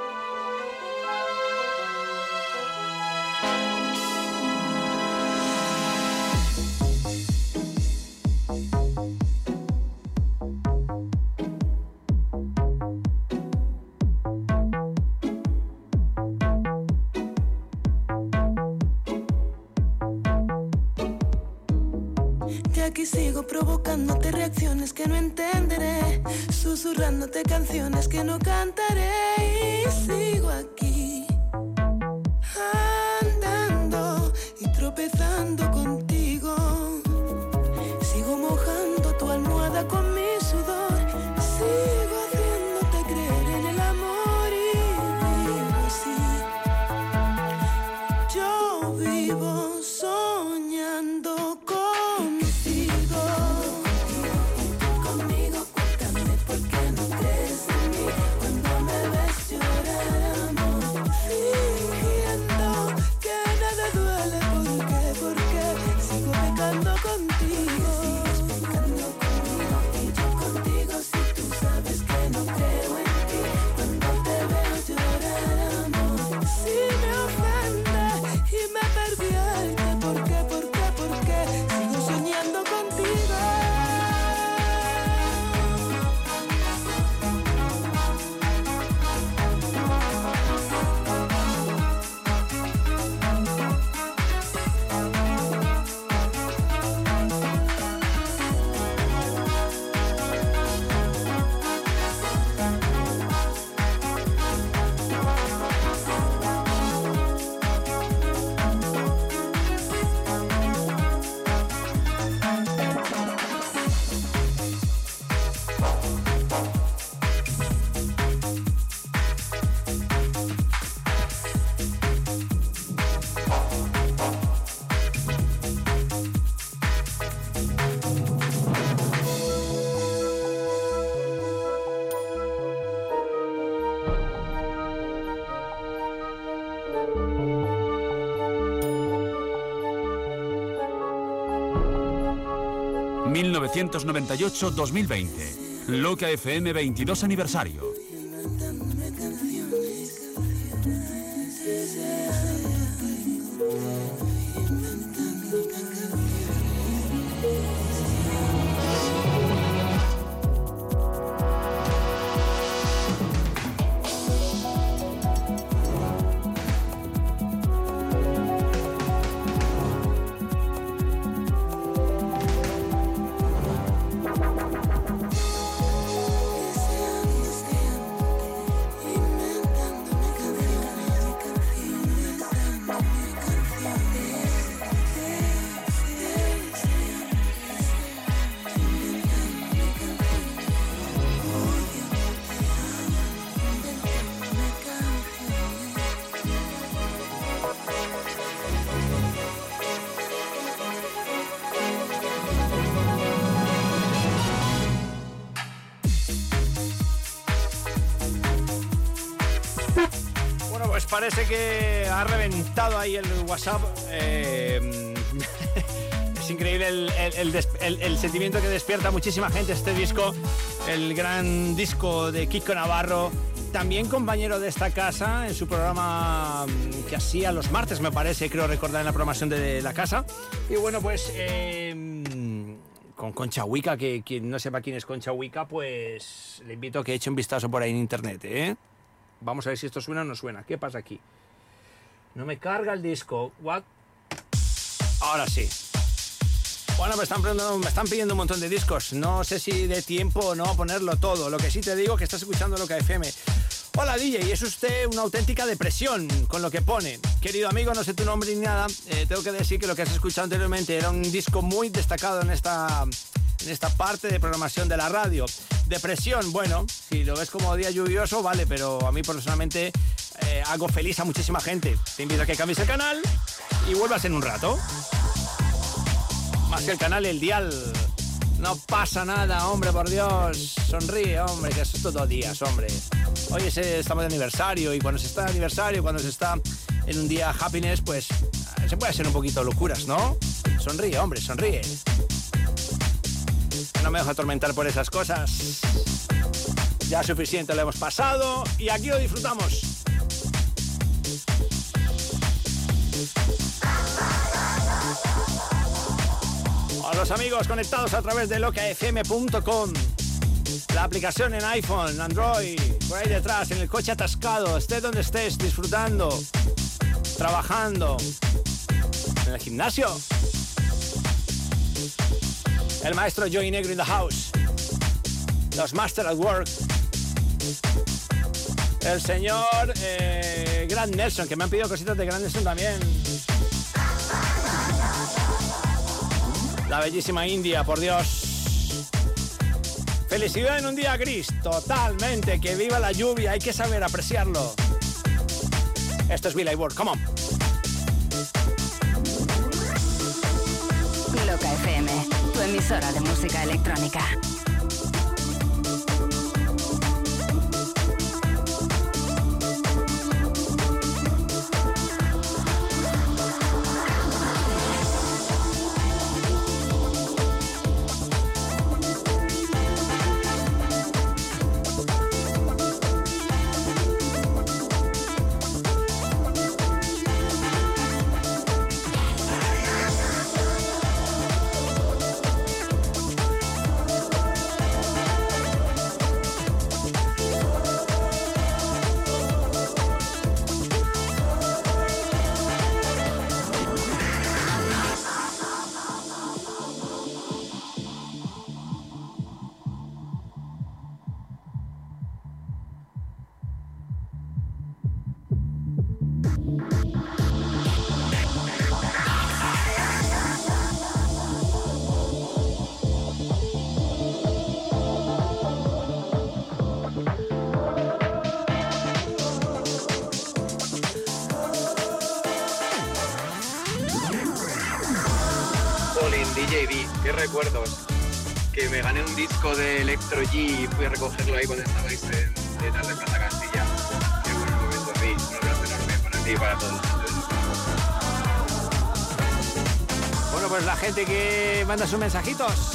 1998-2020. Loca FM 22 aniversario. Ahí el WhatsApp. Eh, es increíble el, el- el el- sentimiento que despierta muchísima gente este disco, el gran disco de Kiko Navarro, también compañero de esta casa en su programa mm, que hacía los martes, me parece, creo recordar en la programación de la casa. Y bueno, pues eh, con Concha Huica, que quien no sepa quién es Concha Huica, pues le invito a que eche un vistazo por ahí en internet, ¿eh? Vamos a ver si esto suena o no suena. ¿Qué pasa aquí? No me carga el disco. What? Ahora sí. Bueno, me están, pidiendo, me están pidiendo un montón de discos. No sé si de tiempo o no ponerlo todo. Lo que sí te digo es que estás escuchando lo que FM. Hola DJ, es usted una auténtica depresión con lo que pone. Querido amigo, no sé tu nombre ni nada. eh, tengo que decir que lo que has escuchado anteriormente era un disco muy destacado en esta, en esta parte de programación de la radio. Depresión, bueno, si lo ves como día lluvioso, vale, pero a mí personalmente eh, hago feliz a muchísima gente. Te invito a que cambies el canal y vuelvas en un rato. Más que el canal, el dial. No pasa nada, hombre, por Dios. Sonríe, hombre, que eso es todo días, hombre. Hoy es, estamos de aniversario y cuando se está de aniversario, cuando se está en un día happiness, pues se puede hacer un poquito locuras, ¿no? Sonríe, hombre, sonríe. No me dejo atormentar por esas cosas. Ya suficiente lo hemos pasado y aquí lo disfrutamos. A los amigos conectados a través de locafm.com. La aplicación en iPhone, Android, por ahí detrás, en el coche atascado, estés donde estés, disfrutando, trabajando, en el gimnasio. El maestro Joey Negro in the house. Los Master at Work. El señor eh, Grant Nelson, que me han pedido cositas de Grant Nelson también. La bellísima India, por Dios. Felicidad en un día gris, totalmente. Que viva la lluvia, hay que saber apreciarlo. Esto es Billy Ward, come on. Emisora de música electrónica. Mensajitos.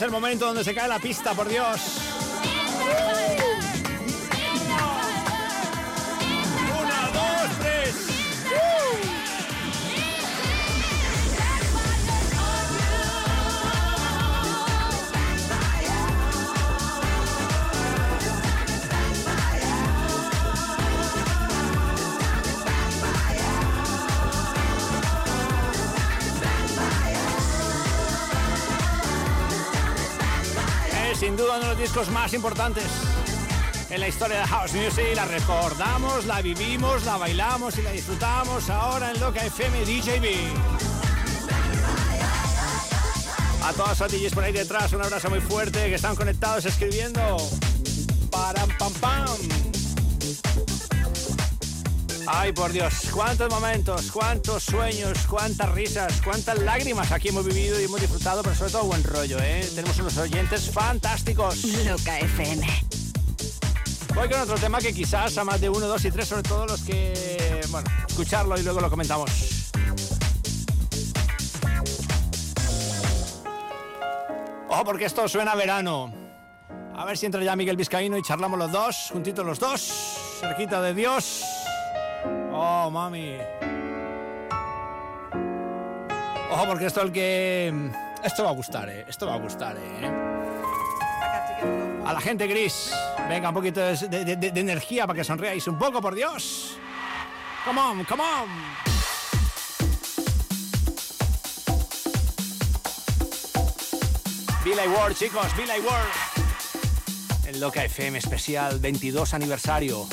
Es el momento donde se cae la pista, por Dios. Discos más importantes en la historia de House Music. La recordamos, la vivimos, la bailamos y la disfrutamos ahora en Loca FM DJB. A todos los DJs por ahí detrás, un abrazo muy fuerte que están conectados escribiendo. Param pam pam. Ay, por Dios, cuántos momentos, cuántos sueños, cuántas risas, cuántas lágrimas aquí hemos vivido y hemos disfrutado, pero sobre todo buen rollo, ¿eh? Tenemos unos oyentes fantásticos. Loca FM. Voy con otro tema que quizás a más de uno, dos y tres, sobre todo los que, bueno, escucharlo y luego lo comentamos. Ojo, porque esto suena a verano. A ver si entra ya Miguel Vizcaíno y charlamos los dos, juntitos los dos, cerquita de Dios. Oh, mami. Ojo, porque esto el que... Esto va a gustar, ¿eh? Esto va a gustar, ¿eh? A la gente gris. Venga, un poquito de, energía para que sonreáis un poco, por Dios. Come on, come on. Billy Ward, chicos, Billy Ward. En Loca FM especial 22 aniversario.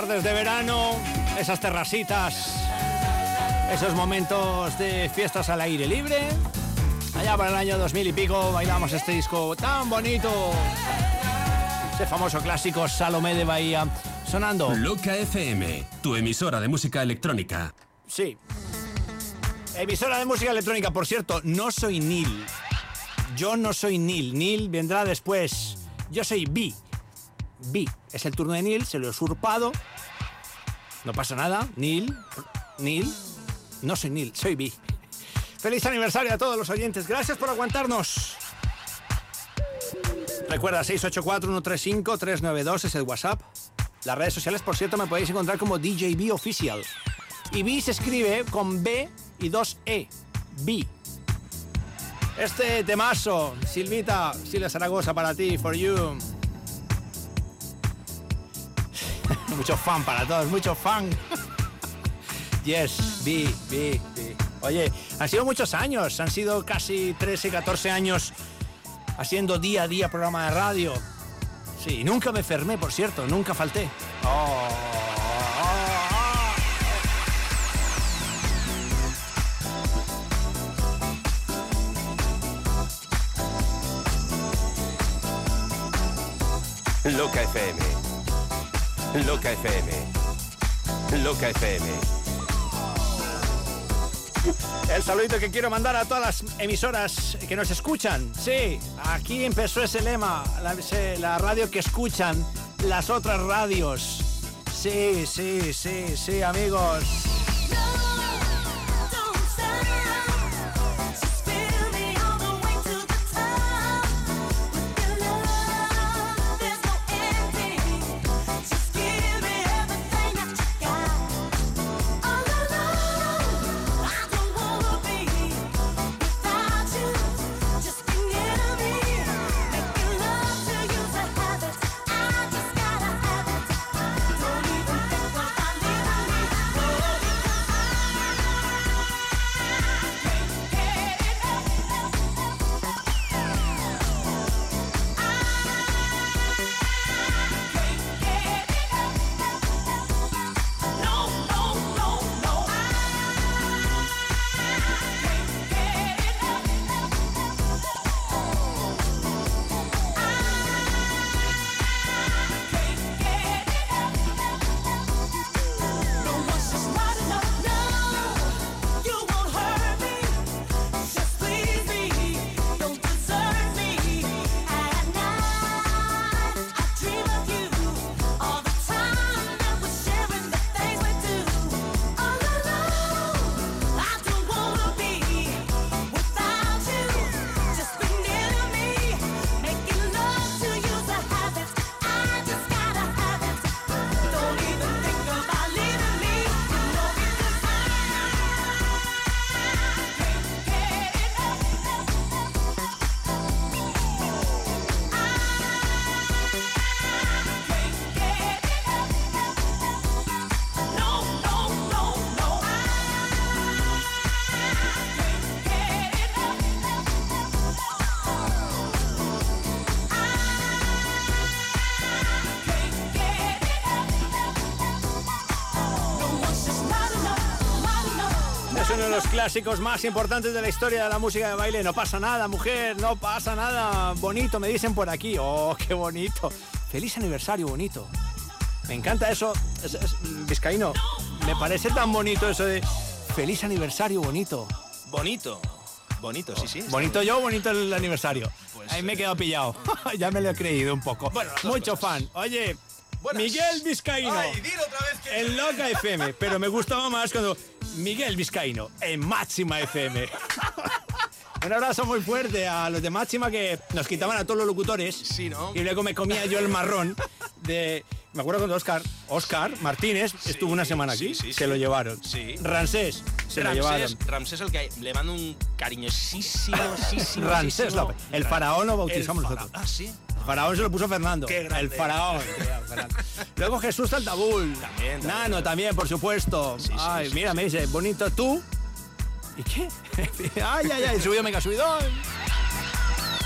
Tardes de verano, esas terracitas, esos momentos de fiestas al aire libre. Allá por el año 2000 y pico bailamos este disco tan bonito. Ese famoso clásico Salomé de Bahía sonando. Loca FM, tu emisora de música electrónica. Sí. Emisora de música electrónica, por cierto, no soy Neil. Yo no soy Neil. Neil vendrá después. Yo soy B. B. Es el turno de Neil, se lo he usurpado. No pasa nada. Neil. Neil. No soy Neil, soy B. Feliz aniversario a todos los oyentes. Gracias por aguantarnos. Recuerda, 684-135-392 es el WhatsApp. Las redes sociales, por cierto, me podéis encontrar como DJB Official. Y B se escribe con B y dos E. B. Este temazo, Silvita, Silvia Zaragoza, para ti, for you. mucho fan para todos, mucho fan. yes, B, B, B. Oye, han sido muchos años, han sido casi 13, 14 años haciendo día a día programa de radio. Sí, nunca me enfermé, por cierto, nunca falté. Oh, Loca FM. Loca FM. Loca FM. El saludito que quiero mandar a todas las emisoras que nos escuchan. Sí, aquí empezó ese lema, la, la radio que escuchan las otras radios. Sí, sí, sí, sí, amigos. Clásicos más importantes de la historia de la música de baile. No pasa nada, mujer, no pasa nada. Bonito, me dicen por aquí. Oh, qué bonito. Feliz aniversario, bonito. Me encanta eso. Es- es- Vizcaíno, me parece tan bonito eso de feliz aniversario, bonito. Bonito. Bonito, sí, sí. Bonito yo, bonito el aniversario. Pues, Ahí me he quedado pillado. ya me lo he creído un poco. Mucho fan. Oye, Miguel Vizcaíno. En Loca FM. Pero me gustaba más cuando Miguel Vizcaíno en Máxima FM. Un abrazo muy fuerte a los de Máxima que nos quitaban a todos los locutores. Sí, ¿no? Y luego me comía yo el marrón de. Me acuerdo cuando Oscar, Oscar Martínez estuvo una semana aquí. sí, sí, se lo llevaron. Sí. Rancés se lo Ramsés, llevaron. Ramsés el que le mando un cariñosísimo, la- el faraón lo bautizamos El nosotros. fara- Ah, sí. Faraón se lo puso Fernando. Qué grande. el faraón. Luego Jesús Taltabul. También, también. Nano también, por supuesto. ay, mira, me dice, bonito tú. ¿Y qué? ay, ay, ay, subió mega subidón.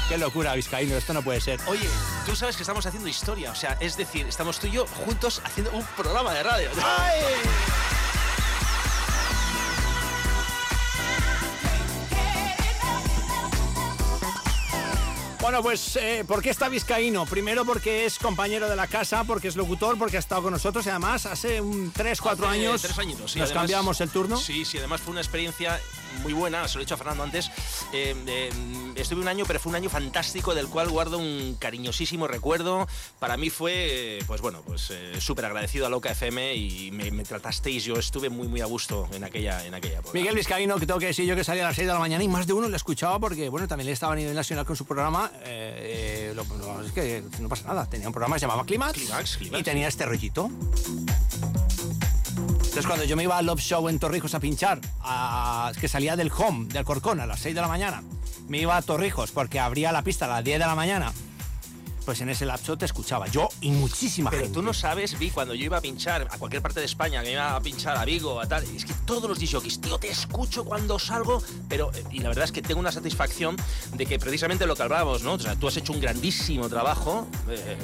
Qué locura, Vizcaíno, esto no puede ser. Oye, Tú sabes que estamos haciendo historia, o sea, es decir, estamos tú y yo juntos haciendo un programa de radio. Bueno, pues, eh, ¿por qué está Vizcaíno? Primero porque es compañero de la casa, porque es locutor, porque ha estado con nosotros y además hace un 3, 4 Hace años Tres añitos, sí. nos además- cambiamos el turno. Sí, sí, además fue una experiencia muy buena, se lo he dicho a Fernando antes. Eh, eh, estuve un año, pero fue un año fantástico del cual guardo un cariñosísimo recuerdo. Para mí fue, eh, pues bueno, pues eh, súper agradecido a Loca FM y me, me tratasteis. Yo estuve muy, muy a gusto en aquella, en aquella época. Miguel Vizcaíno, que tengo que decir yo que salía a las 6 de la mañana y más de uno le escuchaba porque, bueno, también le estaba a nivel nacional con su programa. eh, eh, lo- lo- es que no pasa nada. Tenía un programa que se llamaba Climax, y tenía este rollito. Entonces, cuando yo me iba al Love Show en Torrijos a pinchar, que salía del home, del Corcón, a las 6 de la mañana, me iba a Torrijos porque abría la pista a las 10 de la mañana, pues en ese lapso te escuchaba yo y muchísima Pero gente. tú no sabes, vi, cuando yo iba a pinchar a cualquier parte de España, que iba a pinchar a Vigo, a tal, es que todos los disjockeys, tío, te escucho cuando salgo, pero, y la verdad es que tengo una satisfacción de que precisamente lo que hablábamos, ¿no? O sea, tú has hecho un grandísimo trabajo, eh,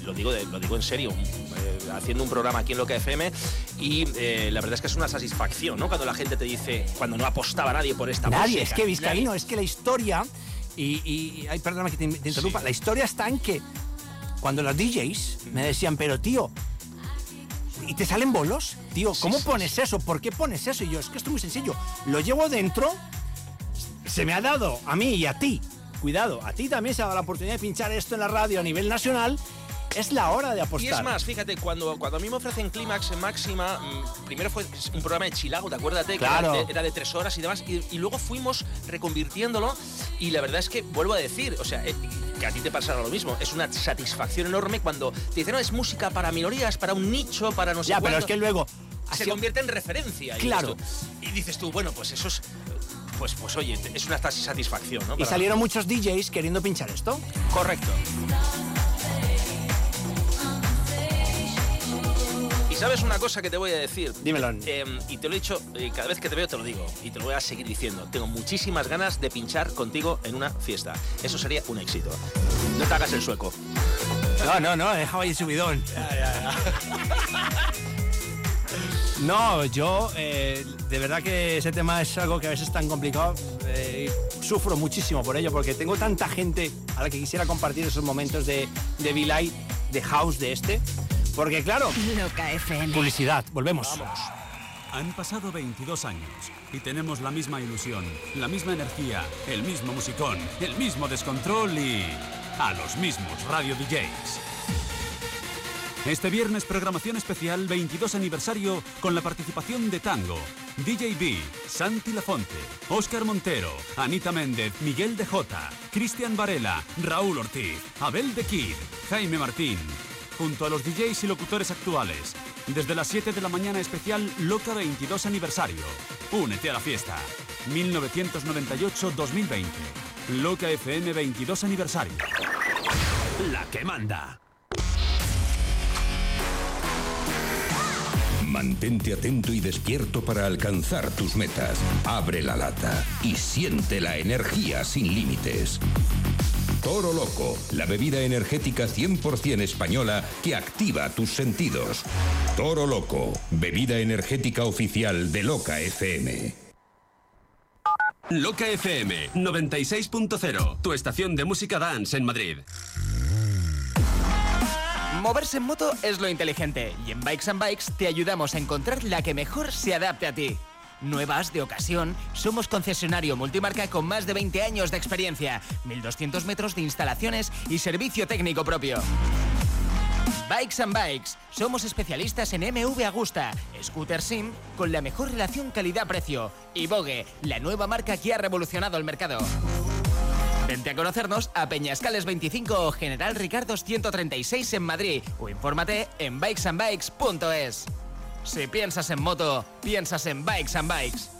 y lo digo, de- lo digo en serio, eh, haciendo un programa aquí en Loca FM, y eh, la verdad es que es una satisfacción, ¿no? Cuando la gente te dice, cuando no apostaba nadie por esta Nadie, música. es que Vizcaíno, nadie. es que la historia, y, y- ay, perdóname que te, te interrumpa, la historia está en que cuando los DJs me decían, pero tío, ¿y te salen bolos? Tío, ¿cómo pones eso? ¿Por qué pones eso? Y yo, es que esto es muy sencillo, lo llevo dentro, se me ha dado a mí y a ti, cuidado, a ti también se ha dado la oportunidad de pinchar esto en la radio a nivel nacional, es la hora de apostar. Y es más, fíjate, cuando, cuando a mí me ofrecen Clímax en Máxima, mm, primero fue un programa de Chilago, ¿te acuerdas? Que Claro. era, de, era de tres horas y demás, y, y luego fuimos reconvirtiéndolo y la verdad es que, vuelvo a decir, o sea, eh, que a ti te pasará lo mismo, es una satisfacción enorme cuando te dicen, no, es música para minorías, para un nicho, para no sé Ya, pero cuándo". es que luego... Se convierte en referencia. Claro. Y dices tú, bueno, pues eso es... Pues, pues oye, es una satisfacción, ¿no? Y salieron muchos DJs queriendo pinchar esto. Correcto. Y sabes una cosa que te voy a decir. Dímelo. Eh, y te lo he dicho, eh, cada vez que te veo te lo digo. Y te lo voy a seguir diciendo. Tengo muchísimas ganas de pinchar contigo en una fiesta. Eso sería un éxito. No te hagas el sueco. No, no, no, dejaba ahí el subidón. No, yo eh, de verdad que ese tema es algo que a veces es tan complicado. eh, sufro muchísimo por ello porque tengo tanta gente a la que quisiera compartir esos momentos de, de V-Light, de house de este. Porque claro, Loca FM. publicidad, volvemos. Han pasado 22 años y tenemos la misma ilusión, la misma energía, el mismo musicón, el mismo descontrol y a los mismos radio DJs. Este viernes programación especial 22 aniversario con la participación de Tango, DJ B, Santi Lafonte, Óscar Montero, Anita Méndez, Miguel de Jota, Cristian Varela, Raúl Ortiz, Abel de Kid, Jaime Martín, junto a los DJs y locutores actuales. Desde las 7 de la mañana especial Loca 22 aniversario. Únete a la fiesta. 1998-2020. Loca FM 22 aniversario. La que manda. Mantente atento y despierto para alcanzar tus metas. Abre la lata y siente la energía sin límites. Toro Loco, la bebida energética 100% española que activa tus sentidos. Toro Loco, bebida energética oficial de Loca FM. Loca FM 96.0, tu estación de música dance en Madrid. Moverse en moto es lo inteligente y en Bikes and Bikes te ayudamos a encontrar la que mejor se adapte a ti. Nuevas, de ocasión, somos concesionario multimarca con más de 20 años de experiencia, 1200 metros de instalaciones y servicio técnico propio. Bikes and Bikes, somos especialistas en MV Agusta, Scooter Sim con la mejor relación calidad-precio y Vogue, la nueva marca que ha revolucionado el mercado. Vente a conocernos a Peñascales 25 o General Ricardo 136 en Madrid o infórmate en bikesandbikes.es. Si piensas en moto, piensas en Bikes and Bikes.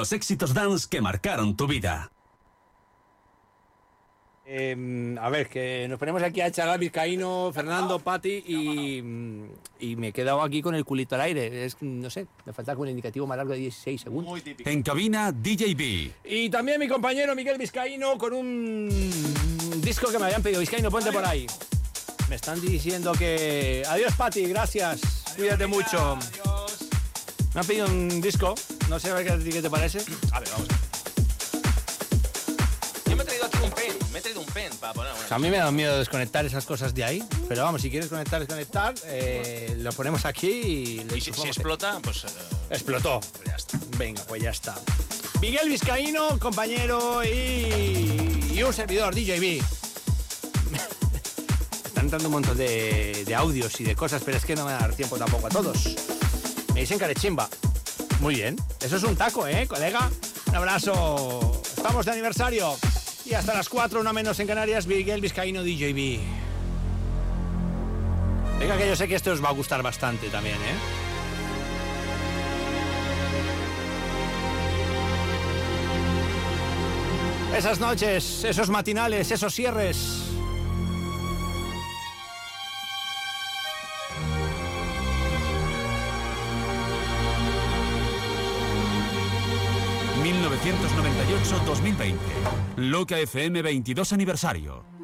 Los éxitos dance que marcaron tu vida. Eh, a ver, que nos ponemos aquí a echar Vizcaíno, Fernando, Pati y, y me he quedado aquí con el culito al aire. Es, no sé, me falta con el indicativo más largo de 16 segundos. En cabina, DJ B. Y también mi compañero Miguel Vizcaíno con un disco que me habían pedido. Vizcaíno, ponte por ahí. Me están diciendo que... Adiós, Pati, gracias. Cuídate mucho. Me han pedido un disco. No sé a ver qué, te parece. A ver, vamos. Yo me he traído aquí un pen. Me he traído un pen para poner una. O sea, a mí me da miedo desconectar esas cosas de ahí. Pero vamos, si quieres conectar, desconectar, eh, lo ponemos aquí y... lo Y si, explota, pues. eh, Explotó. Venga, pues ya está. Miguel Vizcaíno, compañero y, y un servidor, DJB. Están entrando un montón de, de audios y de cosas, pero es que no me va a dar tiempo tampoco a todos. Me dicen carechimba. Muy bien. Eso es un taco, ¿eh, colega? Un abrazo. Estamos de aniversario. Y hasta las 4, una menos en Canarias, Miguel Vizcaíno, DJB. Venga, que yo sé que esto os va a gustar bastante también, ¿eh? Esas noches, esos matinales, esos cierres. ...1998-2020... Loca FM 22 aniversario.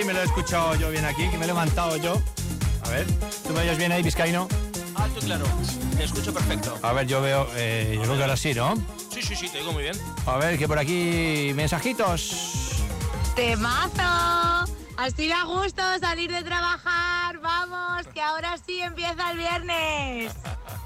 Si me lo he escuchado yo bien aquí, que me he levantado yo. A ver, ¿tú me oyes bien ahí, Vizcaíno? Alto y claro. Te escucho perfecto. A ver, yo veo, eh, yo creo que ahora sí, ¿no? Sí, sí, sí, te digo muy bien. A ver, que por aquí mensajitos. ¡Temazo! Así da gusto salir de trabajar. Vamos, que ahora sí empieza el viernes.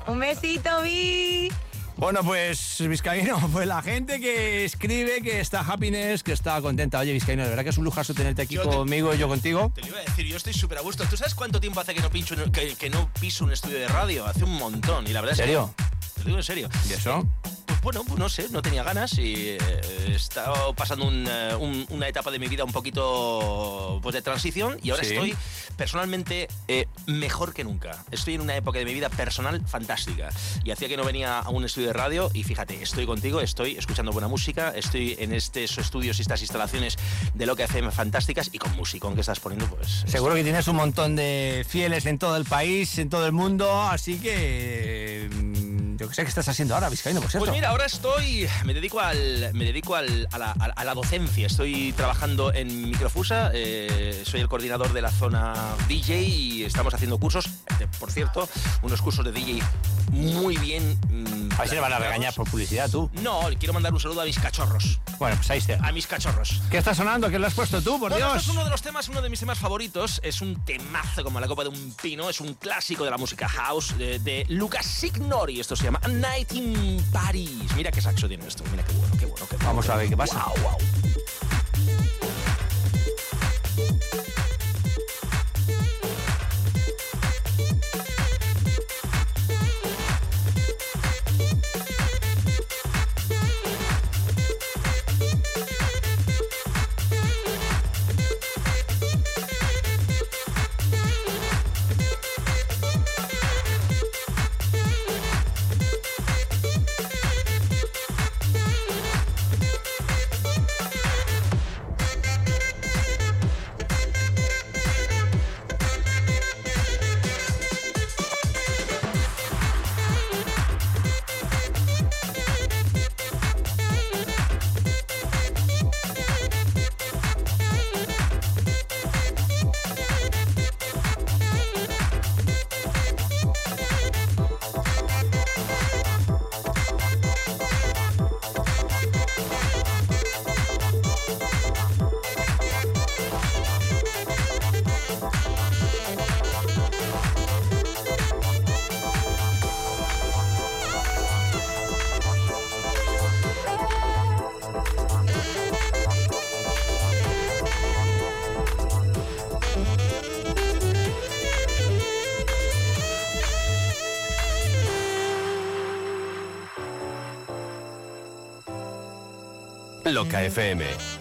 Un besito, Vi. Bueno, pues Vizcaíno, pues la gente que escribe que está happiness, que está contenta. Oye, Vizcaíno, de verdad que es un lujazo tenerte aquí Yo te- conmigo y yo contigo. Te lo iba a decir, yo estoy súper a gusto. ¿Tú sabes cuánto tiempo hace que no, pincho, que, que no piso un estudio de radio? Hace un montón. Y la verdad ¿En serio? es que... Te lo digo en serio. ¿Y eso? Pues bueno, pues no sé, no tenía ganas y eh, he estado pasando un, eh, un- una etapa de mi vida un poquito pues, de transición y ahora Sí. estoy personalmente eh, mejor que nunca. Estoy en una época de mi vida personal fantástica y hacía que no venía a un estudio de radio y fíjate, estoy contigo, estoy escuchando buena música, estoy en estos estudios y estas instalaciones de lo que FM fantásticas y con musicón que estás poniendo, pues... Seguro que tienes un montón de fieles en todo el país, en todo el mundo, así que yo que sé qué estás haciendo ahora, Vizcaíno, por cierto. Pues mira, ahora estoy. Me dedico al. Me dedico al- a, la, a la- docencia. Estoy trabajando en Microfusa. eh, soy el coordinador de la zona DJ y estamos haciendo cursos. eh, Por cierto, unos cursos de DJ muy bien. mm, a ver si le van a regañar por publicidad tú. No, quiero mandar un saludo a mis cachorros. Bueno, pues ahí está. A mis cachorros. ¿Qué está sonando? ¿Qué lo has puesto tú, por Bueno, Dios? esto es uno de los temas, uno de mis temas favoritos. Es un temazo como la copa de un pino. Es un clásico de la música house de, de Lucas Signori. Esto se llama A Night in Paris. Mira qué saxo tiene esto. Mira qué bueno, qué bueno. Qué bueno. Vamos a ver qué pasa. Loca FM.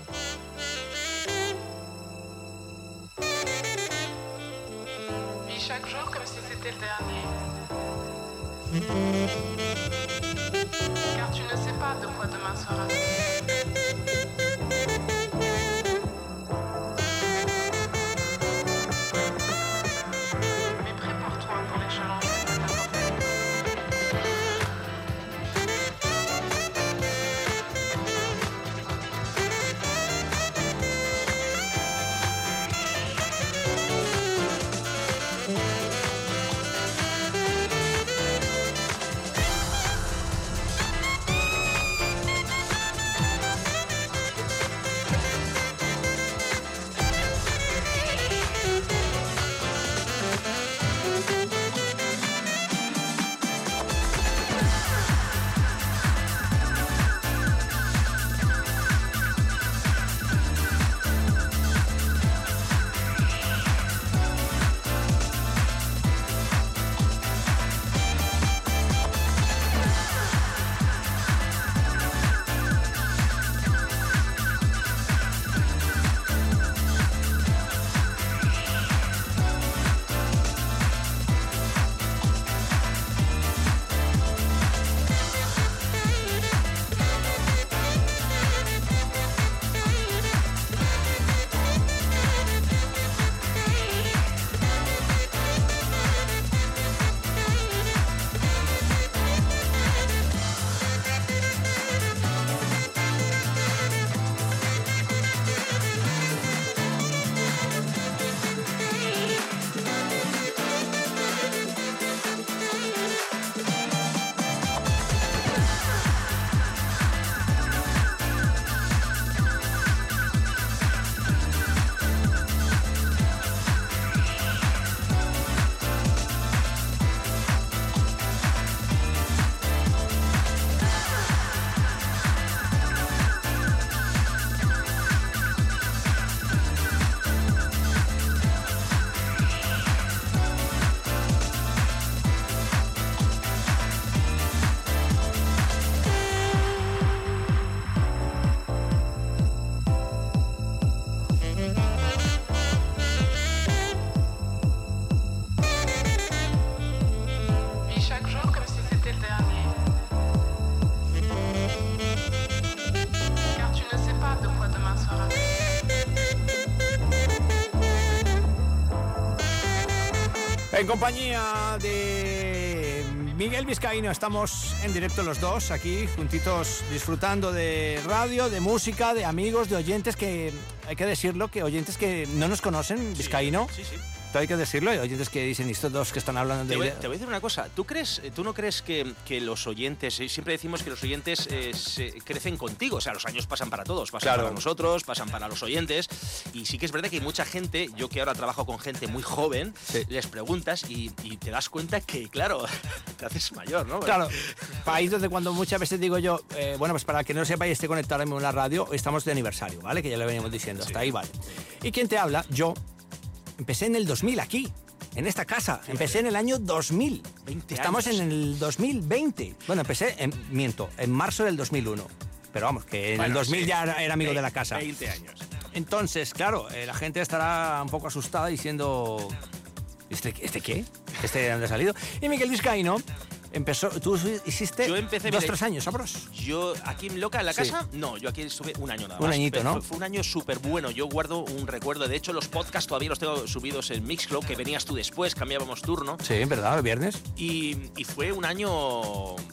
Compañía de Miguel Vizcaíno estamos en directo los dos aquí juntitos disfrutando de radio, de música, de amigos, de oyentes que hay que decirlo que oyentes que no nos conocen Vizcaíno. Sí, sí. Esto hay que decirlo, hay oyentes que dicen estos dos que están hablando Te de voy, te voy a decir una cosa. ¿Tú, crees, ¿Tú no crees que, que los oyentes, eh, siempre decimos que los oyentes eh, se- crecen contigo? O sea, los años pasan para todos, pasan Claro. para nosotros, pasan para los oyentes. Y sí que es verdad que hay mucha gente, yo que ahora trabajo con gente muy joven, les preguntas y, y te das cuenta que, claro, te haces mayor, ¿no? Claro, país donde cuando muchas veces digo yo, eh, bueno, pues para que no lo sepáis, esté conectado en la radio, estamos de aniversario, ¿vale? Que ya lo veníamos diciendo, hasta ahí vale. ¿Y quién te habla? Yo empecé en el 2000 aquí, en esta casa. Empecé en el año 2000. Estamos años. en el 2020. Bueno, empecé, en, miento, en marzo del 2001. Pero vamos, que en el Bueno, 2000 sí. ya era, amigo de la casa. 20 años. Entonces, claro, eh, la gente estará un poco asustada diciendo, ¿este, este qué? ¿Este de dónde ha salido? Y Miguel Vizcaíno empezó, tú hiciste Yo empecé, dos, mira, tres años, sabros. Yo aquí en Loca, en la Sí. casa, no, yo aquí estuve un año nada Un más. añito, pero ¿no? Fue, fue un año súper bueno. Yo guardo un recuerdo. De hecho, los podcasts todavía los tengo subidos en Mixcloud, que venías tú después, cambiábamos turno. Sí, en verdad, el viernes. Y, y fue un año,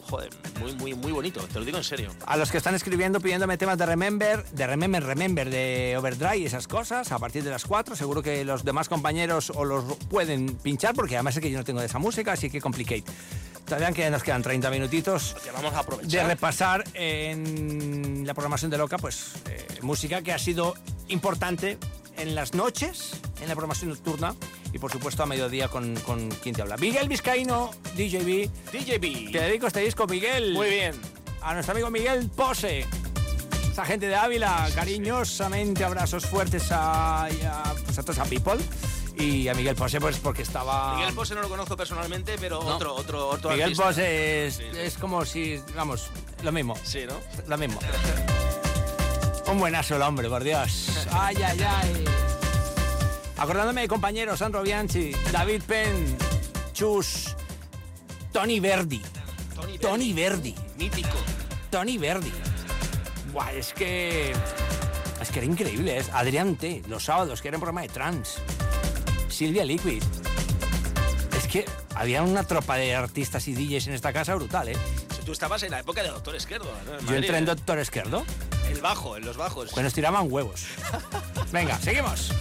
joder, muy, muy, muy bonito. Te lo digo en serio. A los que están escribiendo pidiéndome temas de Remember, de Remember, Remember, de Overdrive y esas cosas, a partir de las 4, seguro que los demás compañeros o los pueden pinchar, porque además es que yo no tengo de esa música, así que complicate. Todavía que nos quedan 30 minutitos Que vamos a de aprovechar. repasar en la programación de Loca, pues eh, música que ha sido importante en las noches, en la programación nocturna y por supuesto a mediodía con, con quien te habla. Miguel Vizcaíno, DJB. DJB. Te dedico este disco, Miguel. Muy bien. A nuestro amigo Miguel Pose. Esa gente de Ávila, cariñosamente abrazos fuertes a, a, pues a toda esa people. Y a Miguel Pose, pues porque estaba... Miguel Pose no lo conozco personalmente, pero otro, otro, otro Miguel artista. Es, Sí, sí. es como si, vamos, lo mismo. Sí, ¿no? Lo mismo. Un buenazo el hombre, por Dios. Ay, ay, ay. Acordándome de compañeros, Sandro Bianchi, David Penn, Chus, Tony Verdi. Tony Verdi. Mítico. Tony Verdi. Buah, es que. Es que era increíble. Es Adrián T. Los sábados, que era un programa de trans. Silvia Liquid. Es que había una tropa de artistas y DJs en esta casa brutal, ¿eh? Tú estabas en la época de Doctor Esquerdo. ¿no? En Yo entré en. Doctor Esquerdo, El bajo, en los bajos. pues nos tiraban huevos. Venga, seguimos.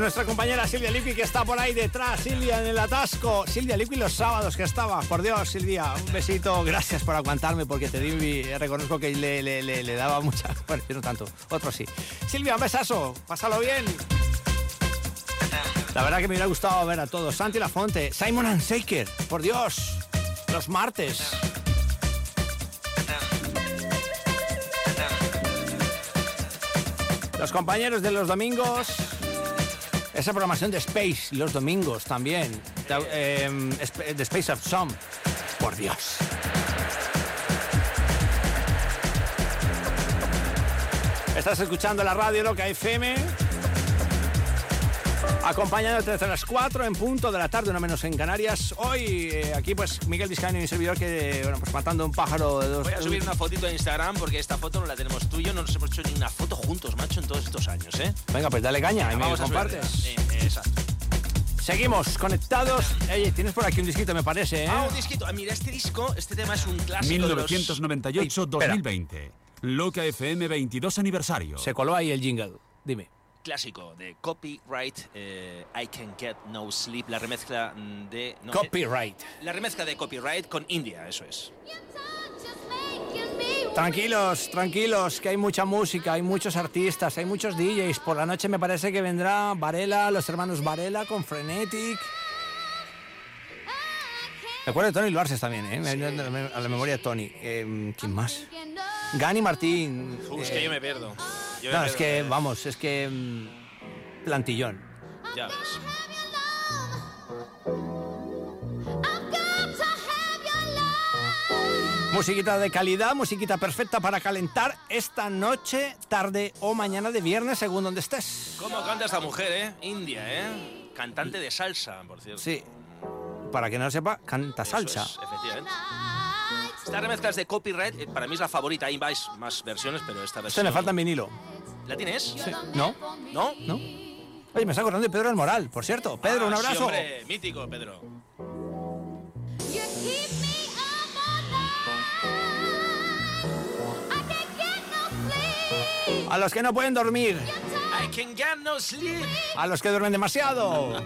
Nuestra compañera Silvia Liqui que está por ahí detrás, Silvia en el atasco. Silvia Liqui los sábados que estaba. Por Dios, Silvia, un besito. Gracias por aguantarme porque te di, reconozco que le, daba mucha... Bueno, no tanto, otro sí. Silvia, un besazo. Pásalo bien. La verdad que me hubiera gustado ver a todos. Santi Lafonte, Simon and Shaker, por Dios. Los martes. Los compañeros de los domingos. Esa programación de Space los domingos también. Em, de, Space of Some. Por Dios. Estás escuchando la radio Loca FM Acompañándote desde las 4 en punto de la tarde, no menos en Canarias. Hoy, eh, aquí, pues Miguel Vizcaíno y mi servidor que, bueno, pues matando un pájaro de dos. Voy a subir una fotito a Instagram porque esta foto no la tenemos tú y yo. No nos hemos hecho ni una foto juntos, macho, en todos estos años, ¿eh? Venga, pues dale caña y me Vamos a compartes. subirla. Eh, exacto. Seguimos conectados. Oye, tienes por aquí un disquito, me parece, ¿eh? Ah, un disquito. Ah, mira, este disco, este tema es un clásico de los... 1998-2020. Loca FM 22 aniversario. Se coló ahí el jingle. Dime. Clásico de Copyright eh, I Can Get No Sleep, la remezcla de... no, Copyright. eh, la remezcla de Copyright con India, eso es. Tranquilos, tranquilos, que hay mucha música, hay muchos artistas, hay muchos DJs. Por la noche me parece que vendrá Varela, los hermanos Varela con Frenetic. Me acuerdo de Tony Luarses también, ¿eh? Me viene a la- a la memoria de Tony. Eh, ¿Quién más? Gani Martín. Uf, es eh, que yo me pierdo. Yo me No, es pierdo, que, eh, vamos, es que... mm, plantillón. Ya ves. Musiquita de calidad, musiquita perfecta para calentar esta noche, tarde o mañana de viernes, según donde estés. ¿Cómo canta esta mujer, eh? India, eh. Cantante de salsa, por cierto. Sí. Para que no lo sepa, canta Eso salsa. es, efectivamente. Esta remezcla es de Copyright, eh, para mí es la favorita. Hay más, más versiones, pero esta Se versión... me falta en vinilo. ¿La tienes? ¿No? ¿No? ¿No? Oye, me está acordando de Pedro el Moral, por cierto. Pedro, un Ah, sí, abrazo. hombre, mítico, Pedro. A los que no pueden dormir, I can get no sleep. a los que duermen demasiado.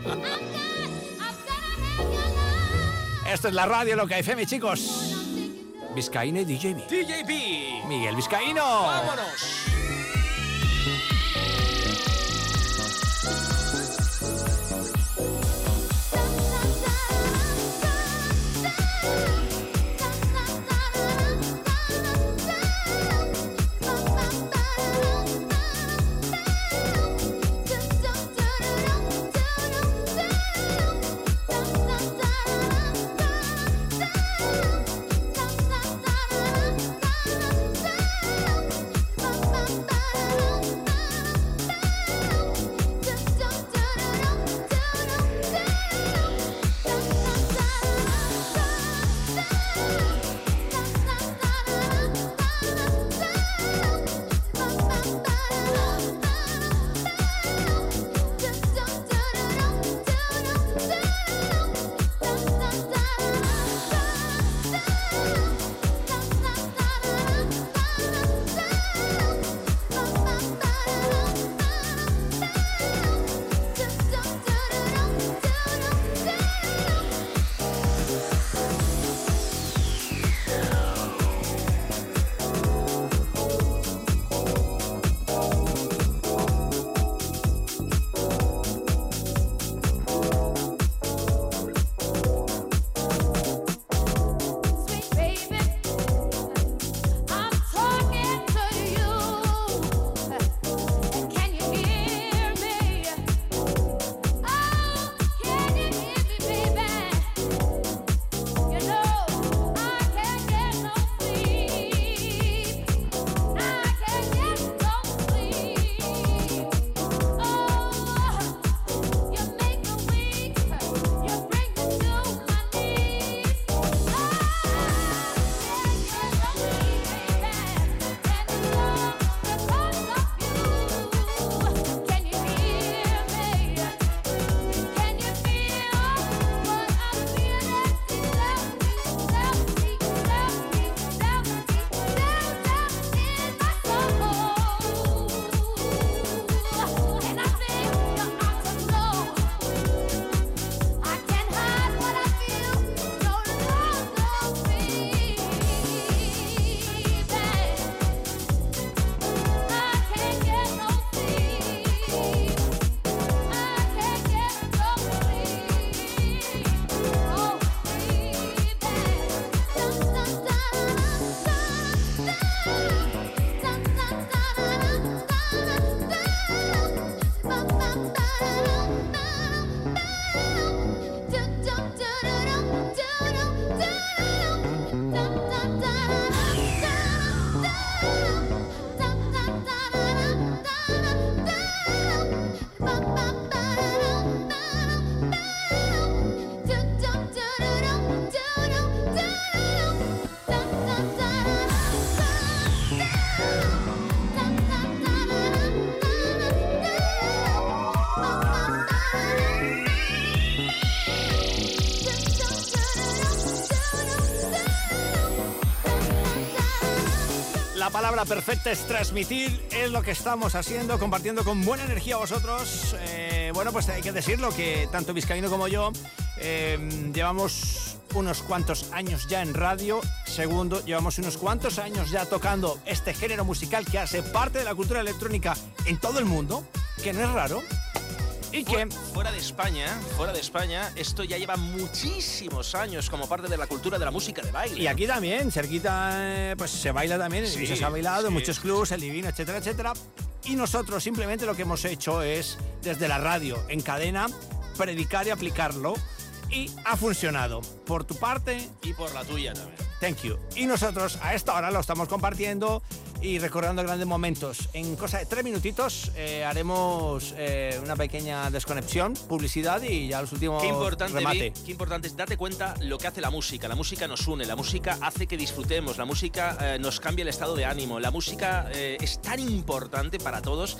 Esto es la radio Loca FM, chicos. Vizcaíno y DJB. DJB. Miguel Vizcaíno. ¡Vámonos! Palabra perfecta es transmitir, es lo que estamos haciendo, compartiendo con buena energía vosotros. Eh, bueno, pues hay que decirlo que tanto Vizcaíno como yo eh, llevamos unos cuantos años ya en radio. Segundo, llevamos unos cuantos años ya tocando este género musical que hace parte de la cultura electrónica en todo el mundo, que no es raro. Y que Fuera de España, fuera de España, esto ya lleva muchísimos años como parte de la cultura de la música de baile. Y aquí también, cerquita, eh, pues se baila también, Sí, se ha bailado, en muchos clubs, el Divino, etcétera, etcétera. Y nosotros simplemente lo que hemos hecho es, desde la radio, en cadena, predicar y aplicarlo. Y ha funcionado. Por tu parte, Y por la tuya también. thank you. Y nosotros a esta hora lo estamos compartiendo y recordando grandes momentos. En cosa de tres minutitos eh, haremos eh, una pequeña desconexión, publicidad y ya los últimos Qué importante, remate. Vi, qué importante es date cuenta lo que hace la música. La música nos une, la música hace que disfrutemos, la música eh, nos cambia el estado de ánimo. La música es tan importante para todos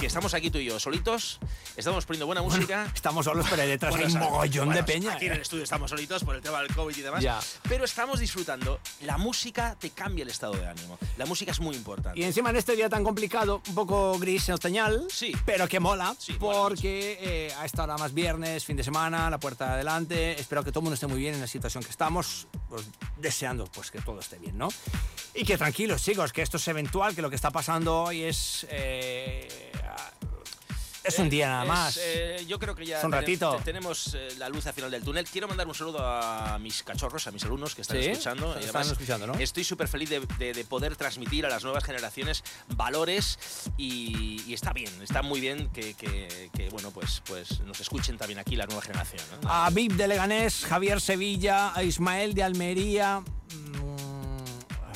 que estamos aquí tú y yo solitos, estamos poniendo buena música. estamos solos, pero detrás hay un Bueno, mogollón de bueno, peña. Aquí en el estudio estamos solitos por el tema del COVID y demás. Ya. Pero estamos disfrutando. La música te cambia el estado de ánimo. La música es muy importante. Y encima en este día tan complicado, un poco gris en otoñal, Sí. pero que mola, porque eh, a esta hora más viernes, fin de semana, la puerta de adelante, espero que todo el mundo esté muy bien en la situación que estamos, pues, deseando pues que todo esté bien, ¿no? Y que tranquilos, chicos, que esto es eventual, que lo que está pasando hoy es... eh, es un día nada Es, más. eh, yo creo que ya Es un ratito. te- tenemos eh, la luz al final del túnel. Quiero mandar un saludo a mis cachorros, a mis alumnos que están Sí, escuchando. están además escuchando, ¿no? Estoy súper feliz de, de- de poder transmitir a las nuevas generaciones valores y, y está bien, está muy bien que, que- que, bueno, pues, pues nos escuchen también aquí la nueva generación. ¿no? A Vip de Leganés, Javier Sevilla, a Ismael de Almería.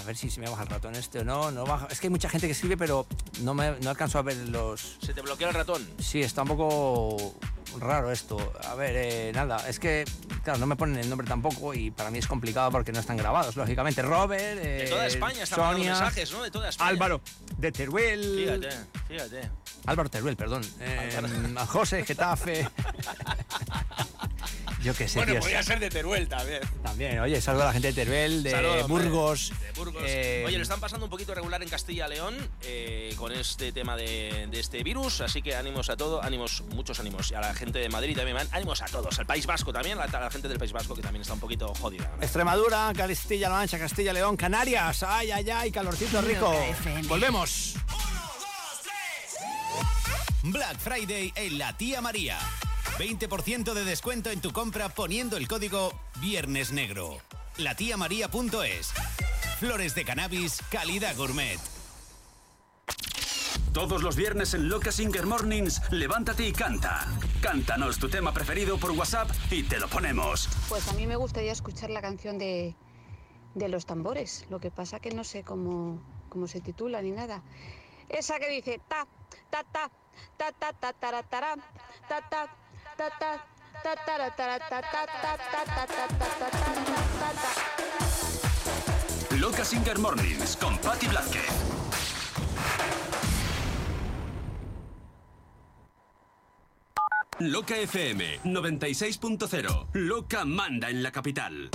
A ver si se me baja el ratón este o no. no baja. Es que hay mucha gente que escribe, pero no, me, no alcanzo a ver los. ¿Se te bloquea el ratón? Sí, está un poco raro esto. A ver, eh, nada, es que, claro, no me ponen el nombre tampoco y para mí es complicado porque no están grabados, lógicamente. Robert, eh, De toda España están Sonia, mensajes, ¿no? De toda España. Álvaro, de Teruel. Fíjate, fíjate. Álvaro Teruel, perdón. Eh, a José, Getafe. Yo qué sé, bueno, podría ser de Teruel también. También, oye, saludo a la gente de Teruel, de Saludos. Burgos. De Burgos. eh, Oye, lo están pasando un poquito regular en Castilla-León eh, con este tema de, de este virus, así que ánimos a todo, ánimos, muchos ánimos. Y a la gente de Madrid también, ánimos a todos. Al País Vasco también, a la, a la gente del País Vasco que también está un poquito jodida. Extremadura, Castilla-La Mancha, Castilla-León, Canarias. Ay, ay, ay, calorcito rico. Volvemos. Black Friday en la tía María. 20% de descuento en tu compra poniendo el código Viernes Negro. Latiamaría.es. Flores de cannabis, calidad gourmet. Todos los viernes en Loca Singer Mornings, levántate y canta. Cántanos tu tema preferido por WhatsApp y te lo ponemos. Pues a mí me gustaría escuchar la canción de, de los tambores. Lo que pasa que no sé cómo, cómo se titula ni nada. Esa que dice ta, Loca Singer Mornings con Patti Blázquez. Loca FM 96.0. Loca manda en la capital.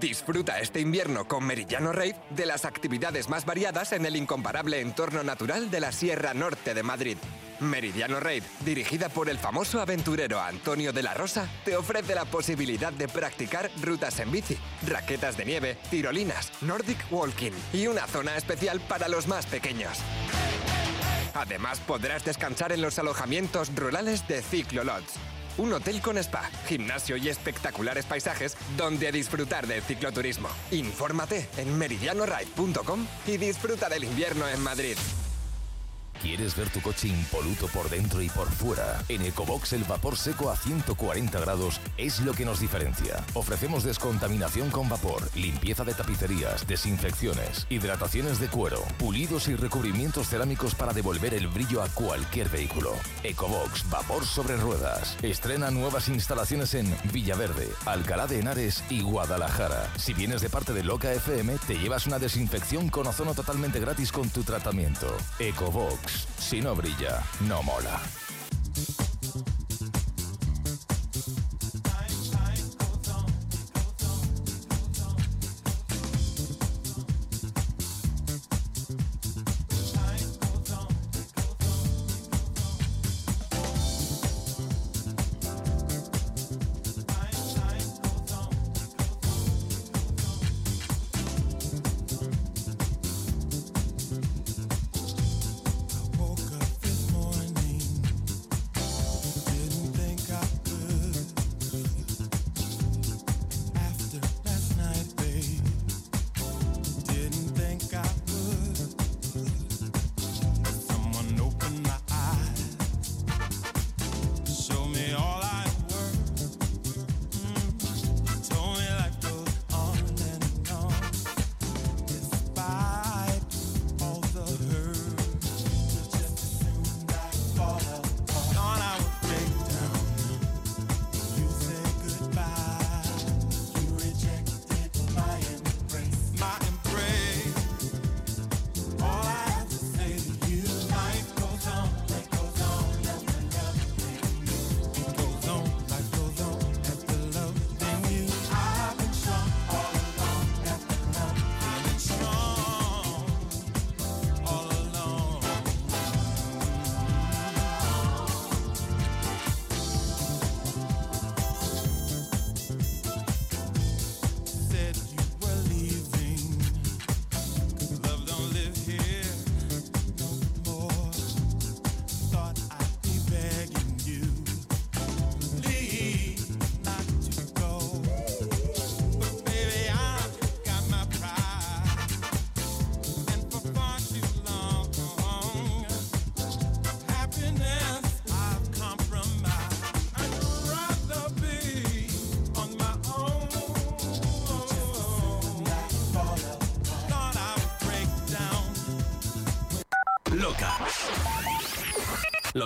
Disfruta este invierno con Meridiano Rave de las actividades más variadas en el incomparable entorno natural de la Sierra Norte de Madrid. Meridiano Rave, dirigida por el famoso aventurero Antonio de la Rosa, te ofrece la posibilidad de practicar rutas en bici, raquetas de nieve, tirolinas, Nordic Walking y una zona especial para los más pequeños. Además, podrás descansar en los alojamientos rurales de Ciclo Lodge. Un hotel con spa, gimnasio y espectaculares paisajes donde disfrutar del cicloturismo. Infórmate en meridianoride.com y disfruta del invierno en Madrid. ¿Quieres ver tu coche impoluto por dentro y por fuera? En Ecobox el vapor seco a 140 grados es lo que nos diferencia. Ofrecemos descontaminación con vapor, limpieza de tapicerías, desinfecciones, hidrataciones de cuero, pulidos y recubrimientos cerámicos para devolver el brillo a cualquier vehículo. Ecobox Vapor sobre ruedas. Estrena nuevas instalaciones en Villaverde, Alcalá de Henares y Guadalajara. Si vienes de parte de Loca FM, te llevas una desinfección con ozono totalmente gratis con tu tratamiento. Ecobox. Si no brilla, no mola.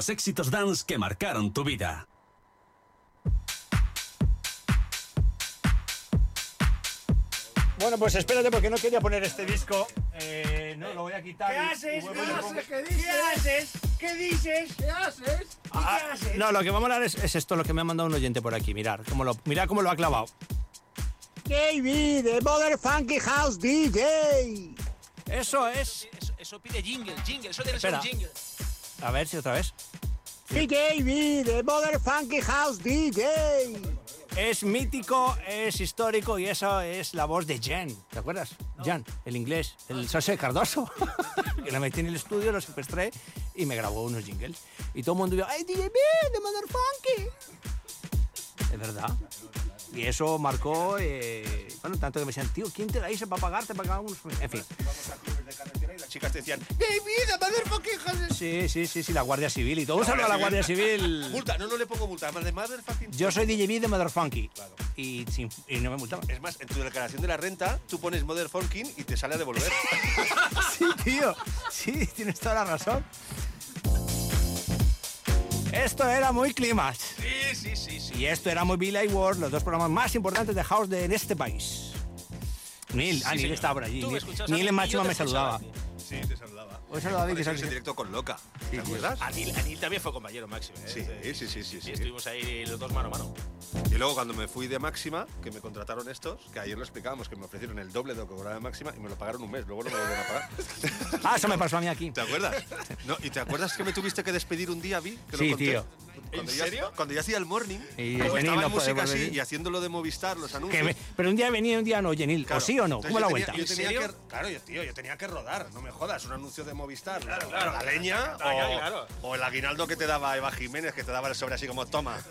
Los éxitos dance que marcaron tu vida. Bueno, pues espérate porque no quería poner este disco. Eh, no, lo voy a quitar. ¿Qué haces? ¿Qué haces? pongo. ¿Qué haces? ¿Qué dices? ¿Qué haces? ¿Y Ah, qué haces? no, lo que vamos a hablar es, es esto, lo que me ha mandado un oyente por aquí. Mirar cómo lo, mirad cómo lo ha clavado. KB, the Mother Funky House DJ. Eso es. Eso, eso pide jingle, jingle. Eso debe ser Espera. un jingle. A ver si otra vez. KB, the Mother Funky House DJ. Es mítico, es histórico y eso es la voz de Jan. ¿Te acuerdas? Jan, el inglés, el socio de Cardoso. que lo metí en el estudio, lo secuestré y me grabó unos jingles. Y todo el mundo vio, ¡ay, DJ B, de Mother Funky! Es verdad. Y eso marcó, eh, bueno, tanto que me decían, tío, ¿quién te la hizo para pagarte? Para pagar unos... En fin. Y las chicas te decían, ¡Hey, vida, motherfucking house! Sí, sí, sí, sí, la Guardia Civil y todo. Un saludo a la Guardia Civil. Multa, no, no le pongo multa, además de motherfucking. Yo soy DJ B de Mother Funky. Y, sin- y no me multaban. Es más, en tu declaración de la renta, tú pones motherfucking y te sale a devolver. Sí, tío. Sí, tienes toda la razón. Esto era muy clímax. sí, sí, sí, sí. Y esto era muy Billy Ward, los dos programas más importantes de House de en este país. Neil, ah, Neil señor. estaba por allí. Tú me Neil, escuchabas Neil a en máxima te me saludaba. escuchaba a ti. Sí, te saludaba. Hoy saludaba a Vicky Aparecías Sánchez. en directo con Loca. ¿Te acuerdas? Anil, Anil también fue compañero máximo. ¿eh? Sí, sí, sí, sí, sí. estuvimos ahí los dos mano a mano. Y luego cuando me fui de Máxima, que me contrataron estos, que ayer lo explicábamos, que me ofrecieron el doble de lo que cobraba de Máxima y me lo pagaron un mes, luego no me lo volvieron a pagar. Ah, eso me pasó a mí aquí. ¿Te acuerdas? No, ¿Y te acuerdas que me tuviste que despedir un día, Vi? Que lo Sí, conté? tío. Cuando ¿En ya- serio? Cuando yo hacía el morning, Y como Jenil estaba no en música así y haciéndolo de Movistar, los Que anuncios. me- pero un día venía y un día no, Jenil. Claro. ¿O sí o no? Entonces ¿Cómo la yo vuelta? tenía- yo tenía que, claro, yo, tío, yo tenía que rodar, no me jodas, un anuncio de Movistar. Claro, o claro. La leña o, claro. o el aguinaldo que te daba Eva Jiménez, que te daba el sobre así como, toma.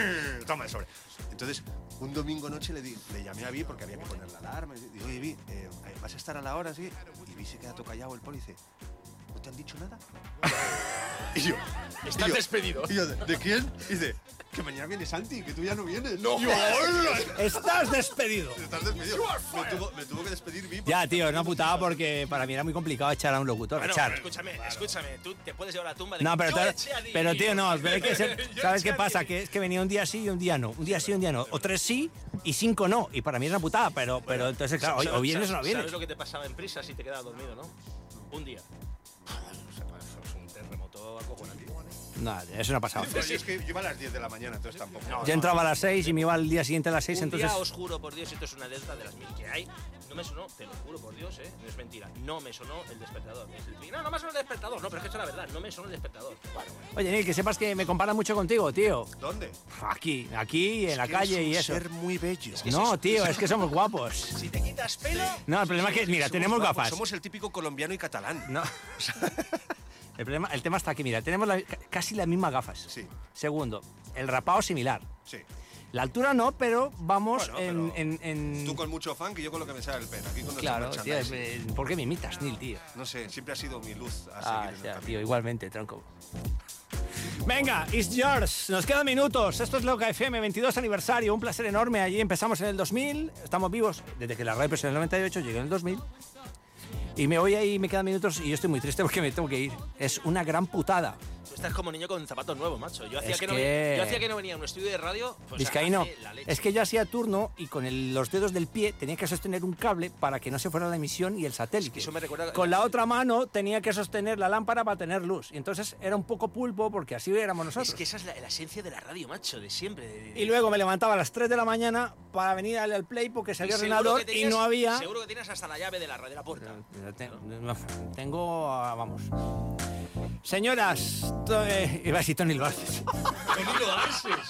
toma el sobre. Entonces, un domingo noche le, di- le llamé a Vi porque había que poner la alarma. Y digo, oye, Vi, eh, ¿vas a estar a la hora? Sí. Y Vi se queda todo callado el poli y dice, ¿no te han dicho nada? y yo, Estás y yo- despedido. Y yo, ¿de, de quién? Y dice, que mañana viene Santi, que tú ya no vienes. No. Estás despedido. Estás despedido. Me tuvo, me tuvo que despedir Vi. Ya, tío, una putada porque para mí era muy complicado echar a un locutor. Bueno, echar. pero escúchame, escúchame. Tú te puedes llevar a la tumba de No, pero, yo te- eché a Di. pero tío, no, pero hay que ser- ¿sabes qué pasa? Que es que venía un día sí y un día no. Un día sí y un día no. O tres sí y cinco no. Y para mí es una putada, pero, pero entonces, claro, o- ¿Sabes- o vienes o no vienes. ¿Sabes lo que te pasaba en prisa si te quedabas dormido, no? Un día. No sé, eso es un terremoto acojonante. No, eso no ha pasado. Pero yo es que yo iba a las 10 de la mañana, entonces tampoco. Yo entraba a las seis y me iba al día siguiente a las seis, un entonces... día os juro por Dios, esto es una alerta de las mil que hay. No me sonó, te lo juro por Dios, ¿eh? No es mentira. No me sonó el despertador. Es el- No, no me sonó el despertador. No, pero es que es la verdad. No me sonó el despertador. Bueno, bueno. Oye, Neil, que sepas que me comparan mucho contigo, tío. ¿Dónde? Aquí, aquí, en la que calle y eso. ser muy bello. No, tío, es que somos guapos. Si te quitas pelo. No, el problema es que, mira, tenemos guapos, gafas. Somos el típico colombiano y catalán. No. El, problema, el tema está aquí, mira, tenemos la- casi las mismas gafas. Sí. Segundo, el rapado similar. Sí. La altura no, pero vamos Bueno, en, pero en- en- Tú con mucho fan que yo con lo que me sale el pelo. Aquí con nuestro Claro, tío, eh, ¿por qué me imitas, Neil, tío? No sé, siempre ha sido mi luz a Ah, seguir en ya, tío, igualmente, tronco. Venga, it's yours. Nos quedan minutos. Esto es Loca FM, 22 aniversario. Un placer enorme. Allí empezamos en el 2000. Estamos vivos desde que la radio empezó en el 98, llegué en el 2000. Y me voy ahí, me quedan minutos y yo estoy muy triste porque me tengo que ir. Es una gran putada. Tú estás como niño con zapatos nuevos, macho. Yo hacía, Es que, no, que- venía- yo hacía que no venía a un estudio de radio. Pues, Vizcaíno, es que yo hacía turno y con el- los dedos del pie tenía que sostener un cable para que no se fuera la emisión y el satélite. eso me recuerda- Con la otra mano tenía que sostener la lámpara para tener luz. Y entonces era un poco pulpo porque así éramos nosotros. Es que esa es la, la esencia de la radio, macho, de siempre. de- de- Y luego me levantaba a las 3 de la mañana para venir al al play porque salía el ordenador y no había. Seguro que tienes hasta la llave de la, de la puerta. Te- no, Tengo. ah, Vamos. Señoras. to- eh, iba a decir Tony Loarses. Benito Arces.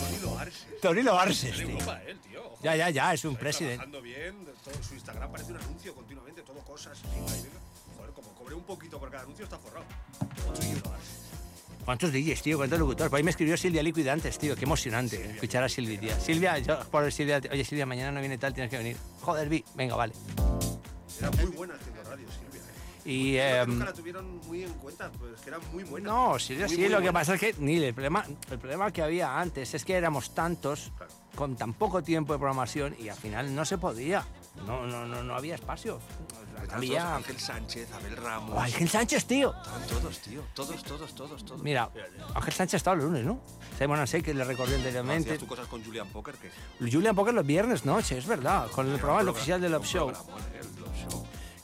Bonito Arce. Tony Loarses, Está en tío. Europa, él, tío. Ojo. Ya, ya, ya, es un Está presidente. trabajando bien, todo su Instagram parece un anuncio continuamente, todo cosas. venga y venga. Joder, como cobre un poquito por cada anuncio está forrado. ¿Cuántos DJs, tío? ¿Cuántos locutores? Por ahí me escribió Silvia Liquid antes, tío. Qué emocionante escuchar a Silvia, tío. Silvia, yo por Silvia, oye Silvia, mañana no viene tal, tienes que venir. Joder, vi, venga, vale. Era muy buena haciendo ¿eh? Y. Creo que nunca la tuvieron muy en cuenta, pues que era muy buena. No, Silvia, Muy, sí, muy lo que pasa es que, Neil, el problema, el problema que había antes es que éramos tantos, con tan poco tiempo de programación, y al final no se podía. no, no, no, no había espacio. Había... Ángel Sánchez, Abel Ramos. Ángel Sánchez, tío. Estaban todos, tío. Todos, todos, todos, todos. Mira, Ángel Sánchez estaba el lunes, ¿no? Simon Ansei, que le recordé anteriormente. Hacías tú cosas con Julian Poker Julian Poker los viernes noche, es verdad, con el programa oficial de Love Show.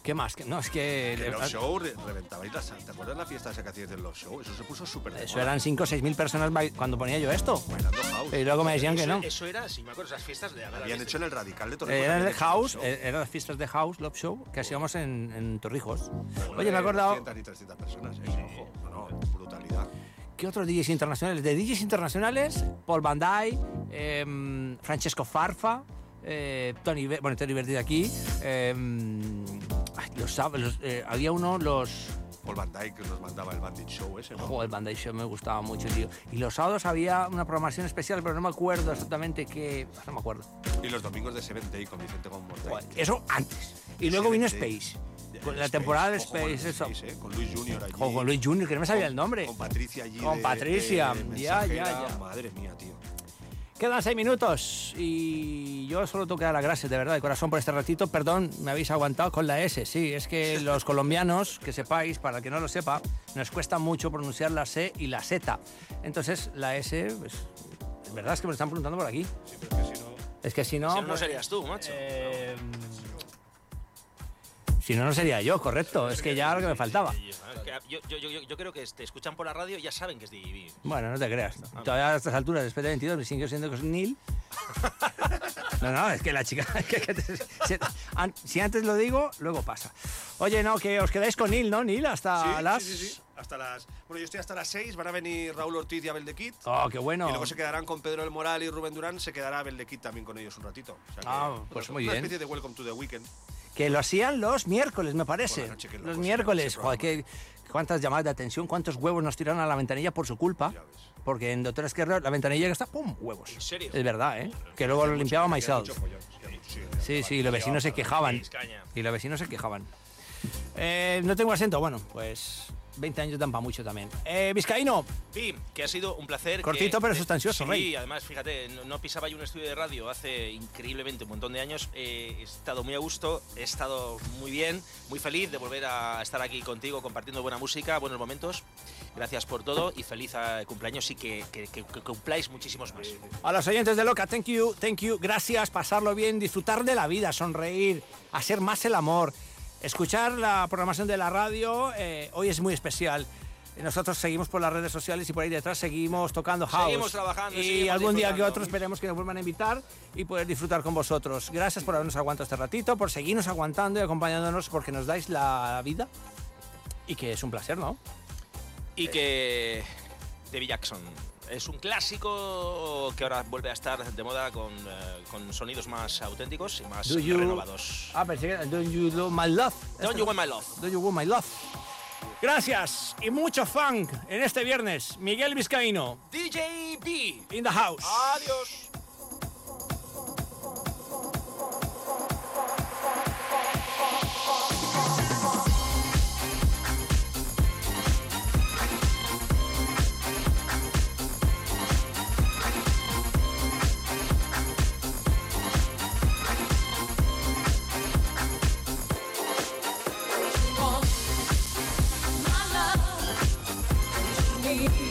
¿Qué más? Que- No, es que... Que el Love Show re- reventabais las ¿Te acuerdas la fiesta esa que hacías del Love Show? Eso se puso súper Eso eran 5 o 6 mil personas cuando ponía yo esto. Bailando house. Y luego me decían que no. Eso era, si me acuerdo, esas fiestas de Habían hecho en el Radical de Torrijos. Eh, Eran de House, eh, eran las fiestas de House, Love Show, que hacíamos en, en Torrijos. Oye, me he acordado, 200 y 300 personas, eh, ojo. No, no, brutalidad. ¿qué otros DJs internacionales? De DJs internacionales, Paul Van Dyke, em, Francesco Farfa, eh, Tony, bueno, Tony Verdi de aquí, em, ay, los, los, eh, había uno, los... Paul Van Dyke que nos mandaba el Bandit Show ese, ¿no? Joder, el Bandai Show me gustaba mucho, tío. Y los sábados había una programación especial, pero no me acuerdo exactamente qué... No me acuerdo. Y los domingos de Seventh Day con Vicente González. Joder, eso antes. Y luego vino Space. Con la temporada de con Space, eso. Space, eh, Con Luis Junior allí. Con Luis Junior, que no me sabía el nombre. Con Patricia allí. Con de- Patricia, de ya, ya, ya. Madre mía, tío. Quedan seis minutos y yo solo tengo que dar las gracias de verdad de corazón por este ratito. Perdón, me habéis aguantado con la S. Sí, es que los colombianos, que sepáis, para el que no lo sepa, nos cuesta mucho pronunciar la C y la Z. Entonces, la S, pues, es verdad es que me lo están preguntando por aquí. Es que si no... Si no, no pues, serías tú, macho. eh, si no, no sería yo, correcto. Es que ya lo que me faltaba. Yo, yo, yo, yo creo que te escuchan por la radio y ya saben que es DJB. Bueno, no te creas. Todavía a estas alturas, después de 22, me sigo siendo que es Neil. No, no, es que la chica... que- que te- si, an- si antes lo digo, luego pasa. Oye, no, que os quedáis con Neil, ¿no? Neil, hasta Sí, las... sí, sí, sí. Hasta las. Bueno, yo estoy hasta las 6. Van a venir Raúl Ortiz y Abel de Kid. Oh, qué bueno. Y luego se quedarán con Pedro del Moral y Rubén Durán. Se quedará Abel de Kid también con ellos un ratito. O sea que, Ah, bueno, pues muy una bien. especie de Welcome to the Weekend. Que lo hacían los miércoles, me parece. Noche, los miércoles. Joder, qué- cuántas llamadas de atención, cuántos huevos nos tiraron a la ventanilla por su culpa. Porque en Doctor Esquerra la ventanilla que está, ¡pum! Huevos. ¿En serio? Es verdad, ¿eh? Que luego lo limpiaba follón, sí, sí. Los vecinos se quejaban. Y los vecinos se quejaban. Eh, no tengo acento, bueno, pues 20 años dan para mucho también. Eh, Vizcaíno, que ha sido un placer. Cortito que- pero sustancioso, Sí, Rey. además, fíjate, no, no pisaba yo un estudio de radio hace increíblemente un montón de años. Eh, he estado muy a gusto, he estado muy bien, muy feliz de volver a estar aquí contigo compartiendo buena música, buenos momentos. Gracias por todo y feliz eh, cumpleaños y que, que- que- que cumpláis muchísimos más. a los oyentes de Loca, thank you, thank you, gracias, pasarlo bien, disfrutar de la vida, sonreír, hacer más el amor, escuchar la programación de la radio, eh, hoy es muy especial. Nosotros seguimos por las redes sociales y por ahí detrás seguimos tocando house. Seguimos trabajando y seguimos algún día que otro esperemos que nos vuelvan a invitar y poder disfrutar con vosotros. Gracias por habernos aguantado este ratito, por seguirnos aguantando y acompañándonos porque nos dais la vida y que es un placer, ¿no? Y que Debbie Jackson es un clásico que ahora vuelve a estar de moda con, eh, con sonidos más auténticos y más you- renovados. Ah, pensé que Don't You Love My Love. Don't You Want My Love. Don't You Want My Love. Gracias y mucho funk en este viernes. Miguel Vizcaíno, DJ B. in the house. Adiós. you.